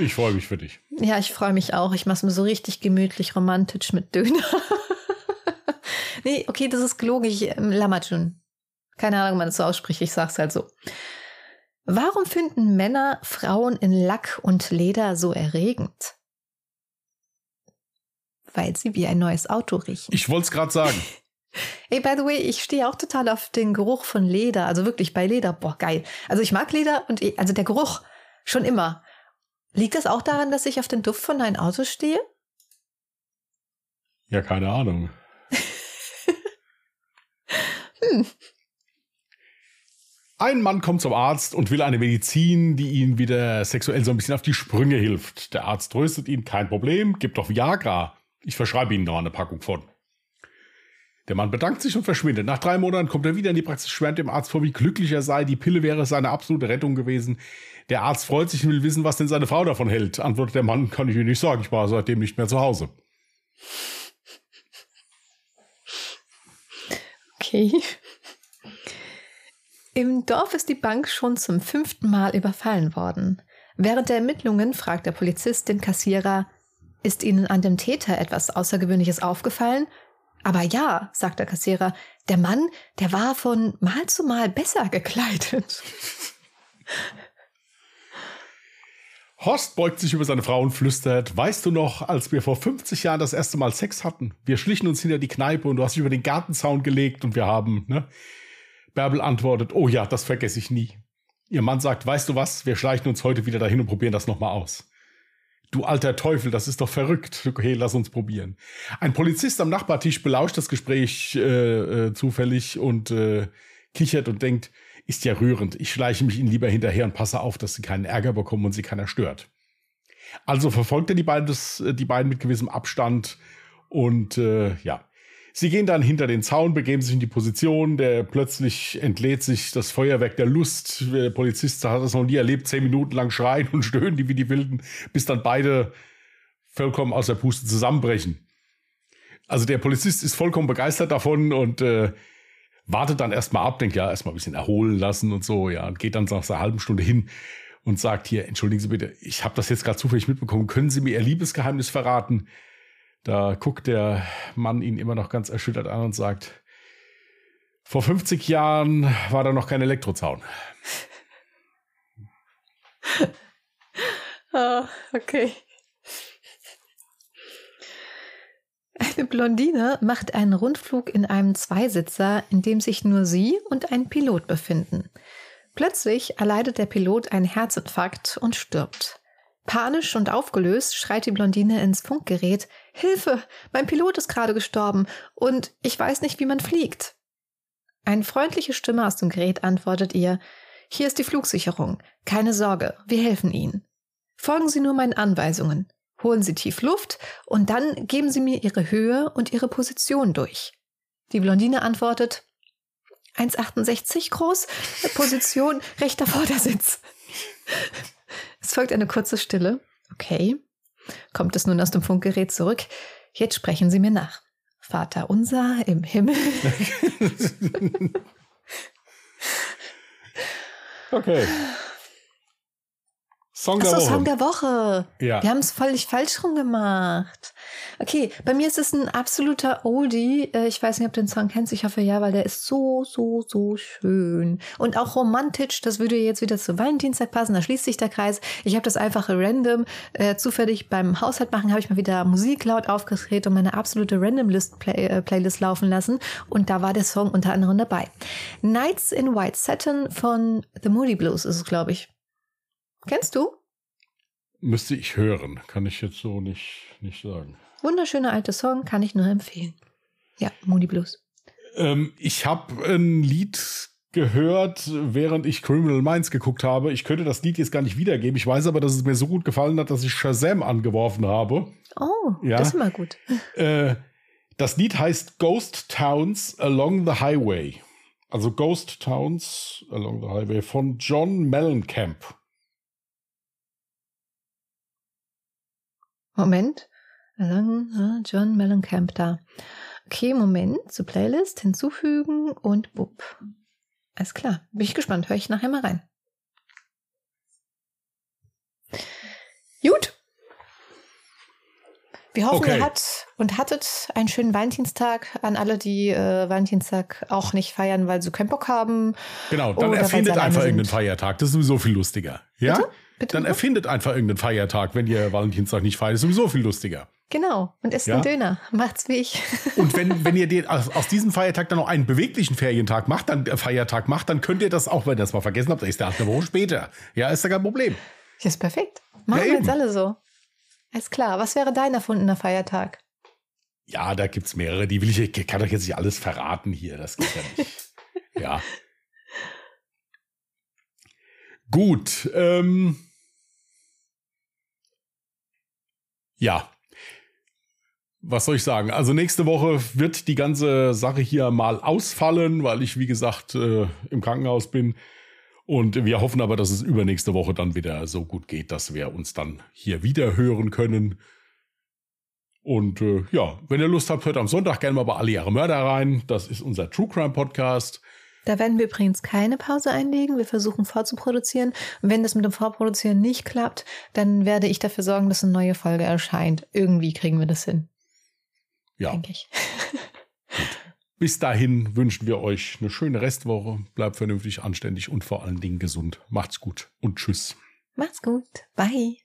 Ich freue mich für dich. ja, ich freue mich auch. Ich mache es mir so richtig gemütlich, romantisch mit Döner. <laughs> nee, okay, das ist gelogen. Ich, ähm, Lamajun. Keine Ahnung, wie man das so ausspricht. Ich sag's halt so. Warum finden Männer Frauen in Lack und Leder so erregend? Weil sie wie ein neues Auto riechen. Ich wollte es gerade sagen. <laughs> Hey, by the way, ich stehe auch total auf den Geruch von Leder. Also wirklich bei Leder. Boah, geil. Also ich mag Leder und eh, also der Geruch schon immer. Liegt das auch daran, dass ich auf den Duft von einem Auto stehe? Ja, keine Ahnung. <laughs> hm. Ein Mann kommt zum Arzt und will eine Medizin, die ihn wieder sexuell so ein bisschen auf die Sprünge hilft. Der Arzt tröstet ihn, kein Problem, gibt doch Viagra. Ich verschreibe Ihnen noch eine Packung von. Der Mann bedankt sich und verschwindet. Nach drei Monaten kommt er wieder in die Praxis, schwärmt dem Arzt vor, wie glücklich er sei. Die Pille wäre seine absolute Rettung gewesen. Der Arzt freut sich und will wissen, was denn seine Frau davon hält. Antwortet der Mann, kann ich Ihnen nicht sagen, ich war seitdem nicht mehr zu Hause. Okay. Im Dorf ist die Bank schon zum fünften Mal überfallen worden. Während der Ermittlungen fragt der Polizist den Kassierer, ist Ihnen an dem Täter etwas Außergewöhnliches aufgefallen? Aber ja, sagt der Kassierer, der Mann, der war von Mal zu Mal besser gekleidet. <laughs> Horst beugt sich über seine Frau und flüstert, weißt du noch, als wir vor 50 Jahren das erste Mal Sex hatten? Wir schlichen uns hinter die Kneipe und du hast dich über den Gartenzaun gelegt und wir haben, ne? Bärbel antwortet, oh ja, das vergesse ich nie. Ihr Mann sagt, weißt du was, wir schleichen uns heute wieder dahin und probieren das nochmal aus. Du alter Teufel, das ist doch verrückt. Okay, lass uns probieren. Ein Polizist am Nachbartisch belauscht das Gespräch äh, äh, zufällig und äh, kichert und denkt, ist ja rührend. Ich schleiche mich ihnen lieber hinterher und passe auf, dass sie keinen Ärger bekommen und sie keiner stört. Also verfolgt er die beiden, das, äh, die beiden mit gewissem Abstand und äh, ja. Sie gehen dann hinter den Zaun, begeben sich in die Position, der plötzlich entlädt sich das Feuerwerk der Lust. Der Polizist hat das noch nie erlebt, zehn Minuten lang schreien und <laughs> stöhnen die wie die Wilden, bis dann beide vollkommen aus der Puste zusammenbrechen. Also der Polizist ist vollkommen begeistert davon und äh, wartet dann erstmal ab, denkt ja, erstmal ein bisschen erholen lassen und so, ja, und geht dann nach einer halben Stunde hin und sagt hier, entschuldigen Sie bitte, ich habe das jetzt gerade zufällig mitbekommen, können Sie mir Ihr Liebesgeheimnis verraten? Da guckt der Mann ihn immer noch ganz erschüttert an und sagt, vor 50 Jahren war da noch kein Elektrozaun. oh, <laughs> okay. Eine Blondine macht einen Rundflug in einem Zweisitzer, in dem sich nur sie und ein Pilot befinden. Plötzlich erleidet der Pilot einen Herzinfarkt und stirbt. Panisch und aufgelöst schreit die Blondine ins Funkgerät Hilfe, mein Pilot ist gerade gestorben und ich weiß nicht, wie man fliegt. Eine freundliche Stimme aus dem Gerät antwortet ihr Hier ist die Flugsicherung. Keine Sorge, wir helfen Ihnen. Folgen Sie nur meinen Anweisungen holen Sie tief Luft und dann geben Sie mir Ihre Höhe und Ihre Position durch. Die Blondine antwortet 1,68 groß, Position rechter Vordersitz. Es folgt eine kurze Stille. Okay. Kommt es nun aus dem Funkgerät zurück? Jetzt sprechen Sie mir nach. Vater unser im Himmel. <laughs> okay. <laughs> Song der Woche. Song der Woche. Ja. Wir haben es völlig falsch rum gemacht. Okay, bei mir ist es ein absoluter Oldie. Äh, ich weiß nicht, ob du den Song kennst. Ich hoffe ja, weil der ist so, so, so schön. Und auch romantisch. Das würde jetzt wieder zu Valentinstag passen. Da schließt sich der Kreis. Ich habe das einfach random, äh, zufällig beim Haushalt machen, habe ich mal wieder Musik laut aufgedreht und meine absolute Random List Play äh, laufen lassen. Und da war der Song unter anderem dabei. Nights in White Satin von The Moody Blues ist es, glaube ich. Kennst du? Müsste ich hören, kann ich jetzt so nicht, nicht sagen. Wunderschöner alter Song, kann ich nur empfehlen. Ja, Moody Blues. Ähm, ich habe ein Lied gehört, während ich Criminal Minds geguckt habe. Ich könnte das Lied jetzt gar nicht wiedergeben. Ich weiß aber, dass es mir so gut gefallen hat, dass ich Shazam angeworfen habe. Oh, ja. das ist mal gut. <laughs> Äh, das Lied heißt Ghost Towns Along the Highway. Also Ghost Towns Along the Highway von John Mellencamp. Moment. John Mellencamp da. Okay, Moment. Zur Playlist hinzufügen und bupp. Alles klar. Bin ich gespannt. Hör ich nachher mal rein. Gut. Wir hoffen, Okay. ihr habt und hattet einen schönen Valentinstag an alle, die äh, Valentinstag auch nicht feiern, weil sie keinen Bock haben. Genau, dann erfindet einfach irgendeinen Feiertag. Das ist sowieso viel lustiger. Ja? Bitte? Bitte Dann erfindet einfach irgendeinen Feiertag, wenn ihr Valentinstag nicht feiert. Ist sowieso viel lustiger. Genau. Und esst Ja? einen Döner. Macht's wie ich. <laughs> Und wenn, wenn ihr den, aus, aus diesem Feiertag dann noch einen beweglichen Ferientag macht, dann äh, Feiertag macht, dann könnt ihr das auch, wenn ihr das mal vergessen habt, ist der halt eine Woche später. Ja, ist ja kein Problem. Das ist perfekt. Machen Ja, wir jetzt alle so. Alles klar. Was wäre dein erfundener Feiertag? Ja, da gibt's mehrere. Die will ich, ich kann doch jetzt nicht alles verraten hier. Das geht ja nicht. <laughs> ja. Gut. Ähm, ja. Was soll ich sagen? Also nächste Woche wird die ganze Sache hier mal ausfallen, weil ich, wie gesagt, äh, im Krankenhaus bin. Und wir hoffen aber, dass es übernächste Woche dann wieder so gut geht, dass wir uns dann hier wieder hören können. Und äh, ja, wenn ihr Lust habt, hört am Sonntag gerne mal bei Alle Ihre Mörder rein. Das ist unser True Crime Podcast. Da werden wir übrigens keine Pause einlegen. Wir versuchen vorzuproduzieren. Und wenn das mit dem Vorproduzieren nicht klappt, dann werde ich dafür sorgen, dass eine neue Folge erscheint. Irgendwie kriegen wir das hin, Ja, denke ich. bis dahin wünschen wir euch eine schöne Restwoche. Bleibt vernünftig, anständig und vor allen Dingen gesund. Macht's gut und tschüss. Macht's gut. Bye.